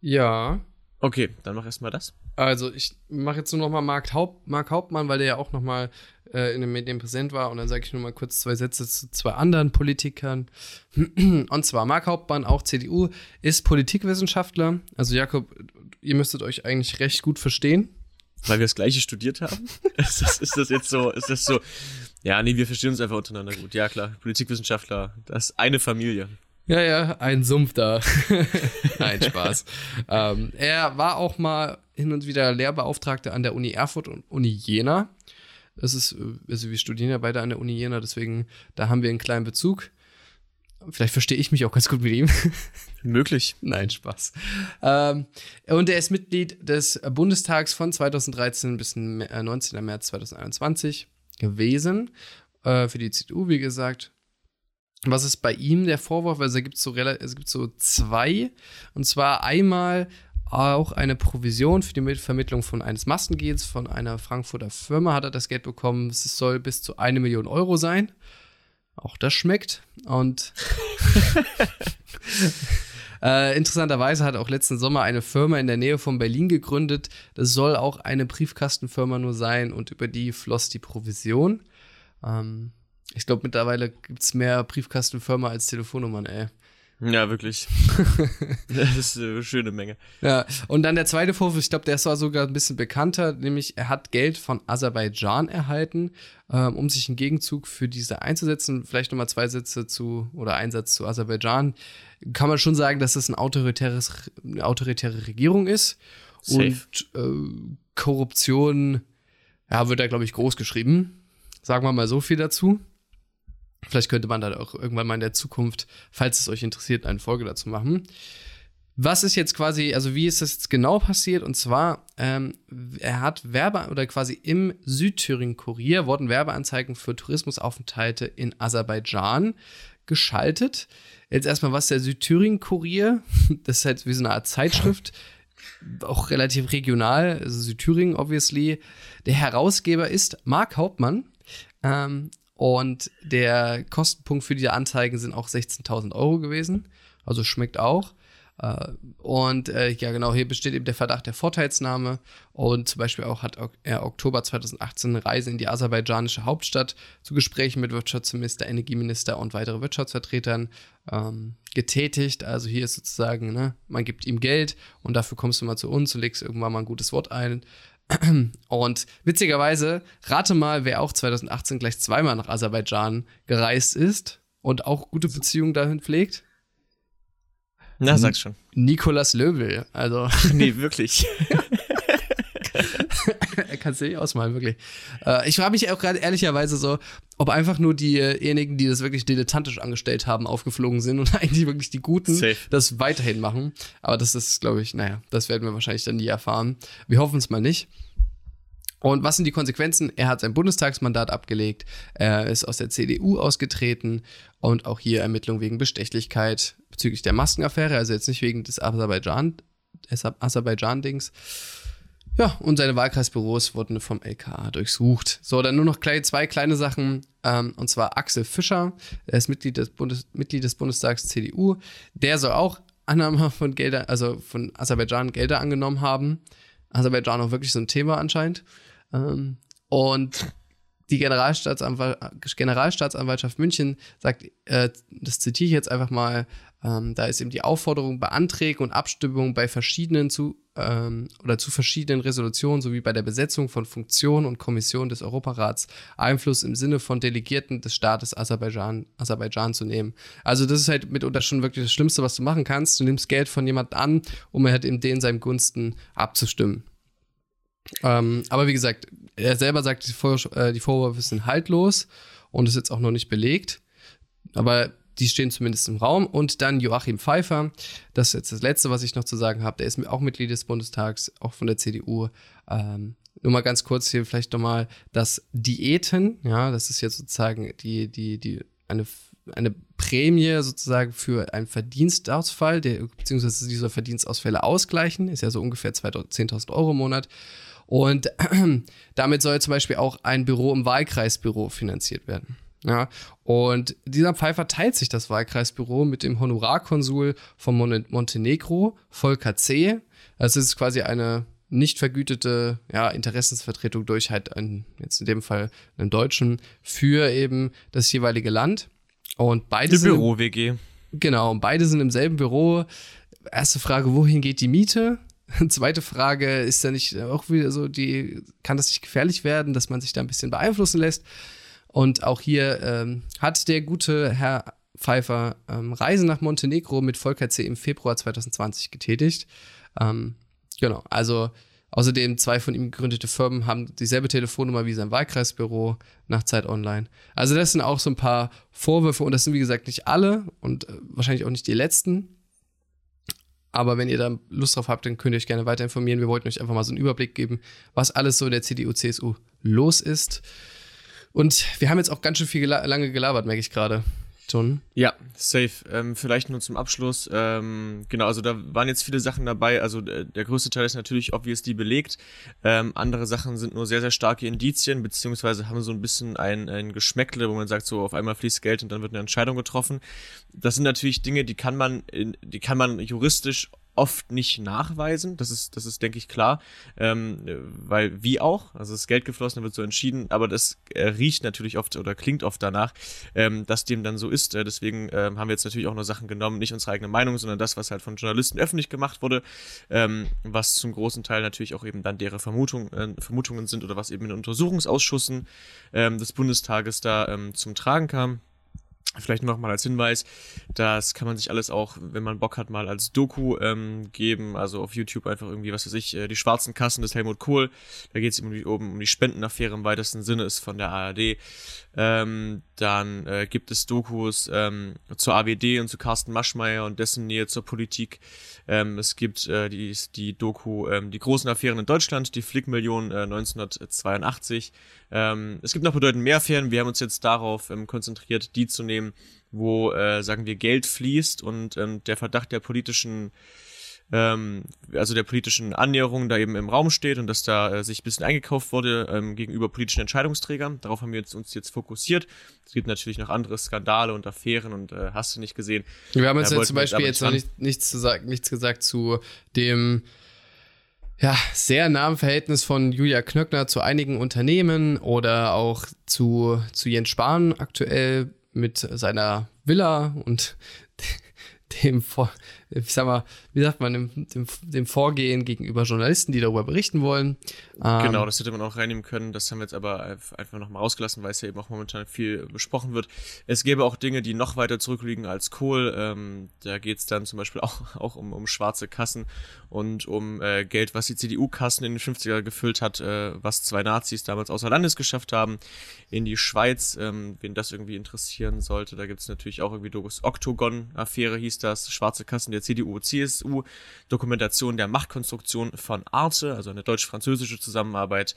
Ja. Okay, dann mach erstmal das. Also, ich mache jetzt nur nochmal Mark, Haupt, Mark Hauptmann, weil der ja auch nochmal äh, in den Medien präsent war. Und dann sage ich nur mal kurz zwei Sätze zu zwei anderen Politikern. <clears throat> Und zwar Mark Hauptmann, auch CDU, ist Politikwissenschaftler. Also, Jakob, ihr müsstet euch eigentlich recht gut verstehen. Weil wir das Gleiche studiert haben? <laughs> ist, das, ist das jetzt so, ist das so? Ja, nee, wir verstehen uns einfach untereinander gut. Ja, klar, Politikwissenschaftler, das ist eine Familie. Ja, ja, ein Sumpf da. <laughs> Nein, Spaß. ähm, er war auch mal hin und wieder Lehrbeauftragter an der Uni Erfurt und Uni Jena. Das ist, also wir studieren ja beide an der Uni Jena, deswegen, da haben wir einen kleinen Bezug. Vielleicht verstehe ich mich auch ganz gut mit ihm. <laughs> Möglich. Nein, Spaß. Ähm, und er ist Mitglied des Bundestags von 2013 bis 19. März 2021 gewesen. Äh, für die CDU, wie gesagt. Was ist bei ihm der Vorwurf? Also, es gibt so, es gibt so zwei. Und zwar einmal auch eine Provision für die Vermittlung von eines Mastengehens von einer Frankfurter Firma hat er das Geld bekommen. Es soll bis zu eine Million Euro sein. Auch das schmeckt. Und <laughs> äh, interessanterweise hat auch letzten Sommer eine Firma in der Nähe von Berlin gegründet. Das soll auch eine Briefkastenfirma nur sein und über die floss die Provision. Ähm, ich glaube, mittlerweile gibt es mehr Briefkastenfirma als Telefonnummern, ey. Ja, wirklich. <laughs> das ist eine schöne Menge. Ja, und dann der zweite Vorwurf, ich glaube, der ist sogar ein bisschen bekannter, nämlich er hat Geld von Aserbaidschan erhalten, ähm, um sich im Gegenzug für diese einzusetzen. Vielleicht nochmal zwei Sätze zu, oder ein Satz zu Aserbaidschan. Kann man schon sagen, dass das ein autoritäres, eine autoritäre Regierung ist. Safe. Und äh, Korruption, ja, wird da, glaube ich, groß geschrieben. Sagen wir mal so viel dazu. Vielleicht könnte man da auch irgendwann mal in der Zukunft, falls es euch interessiert, eine Folge dazu machen. Was ist jetzt quasi, also wie ist das jetzt genau passiert? Und zwar, ähm, er hat Werbe oder quasi im Südthüringen-Kurier wurden Werbeanzeigen für Tourismusaufenthalte in Aserbaidschan geschaltet. Jetzt erstmal, was der Südthüringen-Kurier? <laughs> Das ist halt wie so eine Art Zeitschrift, auch relativ regional, also Südthüringen, obviously. Der Herausgeber ist Marc Hauptmann. Ähm, und der Kostenpunkt für diese Anzeigen sind auch 16.000 Euro gewesen. Also schmeckt auch. Äh, und äh, ja, genau, hier besteht eben der Verdacht der Vorteilsnahme. Und zum Beispiel auch hat er Oktober 2018 eine Reise in die aserbaidschanische Hauptstadt zu Gesprächen mit Wirtschaftsminister, Energieminister und weitere Wirtschaftsvertretern ähm, getätigt. Also hier ist sozusagen, ne, man gibt ihm Geld und dafür kommst du mal zu uns, du legst irgendwann mal ein gutes Wort ein Und witzigerweise, rate mal, wer auch 2018 gleich zweimal nach Aserbaidschan gereist ist und auch gute Beziehungen dahin pflegt. Na, sag's schon. Nikolas Löbel. Also. <laughs> nee, wirklich. <laughs> <laughs> Kannst du nicht ausmalen, wirklich. Äh, ich frage mich auch gerade ehrlicherweise so, ob einfach nur diejenigen, die das wirklich dilettantisch angestellt haben, aufgeflogen sind und <laughs> eigentlich wirklich die Guten Safe. das weiterhin machen. Aber das ist, glaube ich, naja, das werden wir wahrscheinlich dann nie erfahren. Wir hoffen es mal nicht. Und was sind die Konsequenzen? Er hat sein Bundestagsmandat abgelegt, er ist aus der CDU ausgetreten und auch hier Ermittlungen wegen Bestechlichkeit bezüglich der Maskenaffäre, also jetzt nicht wegen des Aserbaidschan, Aserbaidschan-Dings. Ja, und seine Wahlkreisbüros wurden vom LKA durchsucht. So, dann nur noch zwei kleine Sachen. Ähm, und zwar Axel Fischer, er ist Mitglied des, Bundes, Mitglied des Bundestags CDU. Der soll auch Annahme von Gelder, also von Aserbaidschan Gelder angenommen haben. Aserbaidschan auch wirklich so ein Thema anscheinend. Ähm, und die Generalstaatsanwalt, Generalstaatsanwaltschaft München sagt, äh, das zitiere ich jetzt einfach mal, ähm, da ist eben die Aufforderung, bei Anträgen und Abstimmungen bei verschiedenen zu ähm, oder zu verschiedenen Resolutionen sowie bei der Besetzung von Funktionen und Kommissionen des Europarats Einfluss im Sinne von Delegierten des Staates Aserbaidschan, Aserbaidschan zu nehmen. Also das ist halt mitunter schon wirklich das Schlimmste, was du machen kannst. Du nimmst Geld von jemandem an, um halt in den seinen Gunsten abzustimmen. Ähm, aber wie gesagt, er selber sagt, die, Vor äh, die Vorwürfe sind haltlos und ist jetzt auch noch nicht belegt. Aber die stehen zumindest im Raum. Und dann Joachim Pfeiffer, das ist jetzt das Letzte, was ich noch zu sagen habe. Der ist auch Mitglied des Bundestags, auch von der CDU. Ähm, nur mal ganz kurz hier vielleicht nochmal das Diäten, ja, das ist jetzt sozusagen die, die, die, eine, eine Prämie sozusagen für einen Verdienstausfall, der, beziehungsweise diese Verdienstausfälle ausgleichen, ist ja so ungefähr 10.000 Euro im Monat. Und <clears throat> damit soll zum Beispiel auch ein Büro im Wahlkreisbüro finanziert werden. Ja, und dieser Pfeifer teilt sich das Wahlkreisbüro mit dem Honorarkonsul von Mon Montenegro, Volker C. Das ist quasi eine nicht vergütete ja, Interessensvertretung durch halt einen, jetzt in dem Fall einen Deutschen, für eben das jeweilige Land. Und beide sind. Büro-WG. Genau, und beide sind im selben Büro. Erste Frage, wohin geht die Miete? <laughs> Zweite Frage, ist da nicht auch wieder so die, kann das nicht gefährlich werden, dass man sich da ein bisschen beeinflussen lässt? Und auch hier ähm, hat der gute Herr Pfeiffer ähm, Reisen nach Montenegro mit Volker C. im Februar 2020 getätigt. Ähm, genau, also außerdem zwei von ihm gegründete Firmen haben dieselbe Telefonnummer wie sein Wahlkreisbüro nach Zeit Online. Also das sind auch so ein paar Vorwürfe und das sind wie gesagt nicht alle und äh, wahrscheinlich auch nicht die letzten. Aber wenn ihr da Lust drauf habt, dann könnt ihr euch gerne weiter informieren. Wir wollten euch einfach mal so einen Überblick geben, was alles so in der CDU, CSU los ist. Und wir haben jetzt auch ganz schön viel gela lange gelabert, merke ich gerade. John? Ja, safe. Ähm, vielleicht nur zum Abschluss. Ähm, genau, also da waren jetzt viele Sachen dabei. Also äh, der größte Teil ist natürlich obviously belegt. Ähm, andere Sachen sind nur sehr, sehr starke Indizien, beziehungsweise haben so ein bisschen ein, ein Geschmäckle, wo man sagt, so auf einmal fließt Geld und dann wird eine Entscheidung getroffen. Das sind natürlich Dinge, die kann man, die kann man juristisch oft nicht nachweisen. Das ist, das ist, denke ich, klar. Ähm, weil wie auch, also das Geld geflossen, wird so entschieden, aber das äh, riecht natürlich oft oder klingt oft danach, ähm, dass dem dann so ist. Äh, deswegen äh, haben wir jetzt natürlich auch nur Sachen genommen, nicht unsere eigene Meinung, sondern das, was halt von Journalisten öffentlich gemacht wurde, ähm, was zum großen Teil natürlich auch eben dann deren Vermutung, äh, Vermutungen sind oder was eben in Untersuchungsausschüssen ähm, des Bundestages da ähm, zum Tragen kam. Vielleicht noch mal als Hinweis, das kann man sich alles auch, wenn man Bock hat, mal als Doku ähm, geben. Also auf YouTube einfach irgendwie, was weiß ich, äh, die schwarzen Kassen des Helmut Kohl. Da geht es um um, um die Spendenaffäre im weitesten Sinne, ist von der ARD. Ähm, dann äh, gibt es Dokus ähm, zur AWD und zu Carsten Maschmeyer und dessen Nähe zur Politik. Ähm, es gibt äh, die, die Doku ähm, Die großen Affären in Deutschland, die Flickmillion äh, 1982. Ähm, es gibt noch bedeutend mehr Affären. Wir haben uns jetzt darauf ähm, konzentriert, die zu nehmen, wo, äh, sagen wir, Geld fließt und ähm, der Verdacht der politischen ähm, also der politischen Annäherung da eben im Raum steht und dass da äh, sich ein bisschen eingekauft wurde ähm, gegenüber politischen Entscheidungsträgern. Darauf haben wir jetzt, uns jetzt fokussiert. Es gibt natürlich noch andere Skandale und Affären und äh, hast du nicht gesehen. Wir haben uns ja zum Beispiel jetzt noch nicht, nichts, zu sagen, nichts gesagt zu dem ja, sehr nahen Verhältnis von Julia Knöckner zu einigen Unternehmen oder auch zu, zu Jens Spahn aktuell mit seiner Villa und <laughs> dem, ich sag mal, wie sagt man, dem, dem, dem Vorgehen gegenüber Journalisten, die darüber berichten wollen. Ähm, genau, das hätte man auch reinnehmen können. Das haben wir jetzt aber einfach nochmal rausgelassen, weil es ja eben auch momentan viel besprochen wird. Es gäbe auch Dinge, die noch weiter zurückliegen als Kohl. Ähm, da geht es dann zum Beispiel <laughs> auch, auch um, um schwarze Kassen und um äh, Geld, was die CDU-Kassen in den 50er gefüllt hat, äh, was zwei Nazis damals außer Landes geschafft haben, in die Schweiz. Ähm, wen das irgendwie interessieren sollte, da gibt es natürlich auch irgendwie Dogus Oktogon-Affäre hieß das, schwarze Kassen der CDU, CSU, Dokumentation der Machtkonstruktion von Arte, also eine deutsch-französische Zusammenarbeit.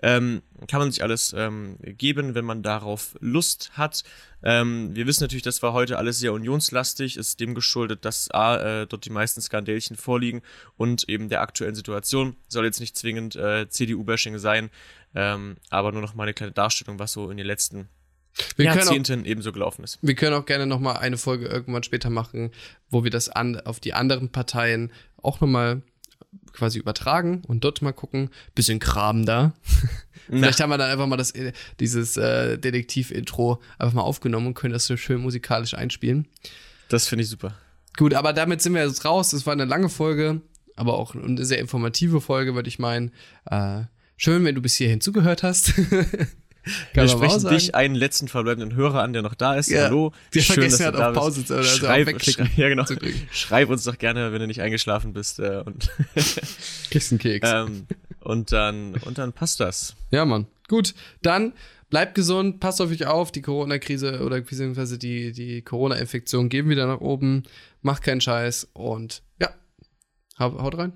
Ähm, kann man sich alles ähm, geben, wenn man darauf Lust hat. Ähm, wir wissen natürlich, das war heute alles sehr unionslastig, ist dem geschuldet, dass A, äh, dort die meisten Skandälchen vorliegen und eben der aktuellen Situation. Soll jetzt nicht zwingend äh, CDU-Bashing sein, ähm, aber nur noch mal eine kleine Darstellung, was so in den letzten wir Jahrzehnten auch, ebenso gelaufen ist. Wir können auch gerne noch mal eine Folge irgendwann später machen, wo wir das an, auf die anderen Parteien auch noch mal quasi übertragen und dort mal gucken. Bisschen Kram da. <laughs> Vielleicht haben wir dann einfach mal das, dieses äh, Detektiv-Intro einfach mal aufgenommen und können das so schön musikalisch einspielen. Das finde ich super. Gut, aber damit sind wir jetzt raus. Das war eine lange Folge, aber auch eine sehr informative Folge, würde ich meinen. Äh, schön, wenn du bis hierhin zugehört hast. <laughs> wir sprechen dich einen letzten verbleibenden Hörer an, der noch da ist. Ja, Hallo. Wir Schön, vergessen hat auf Pause zu, also schreib, <laughs> ja, genau. schreib uns doch gerne, wenn du nicht eingeschlafen bist. Äh, und <laughs> Kriegst einen Keks. Ähm, und dann, und dann passt das. Ja, Mann. Gut, dann bleibt gesund, passt auf euch auf. Die Corona-Krise oder beziehungsweise die, die Corona-Infektion gehen wieder nach oben. Macht keinen Scheiß und ja, haut rein.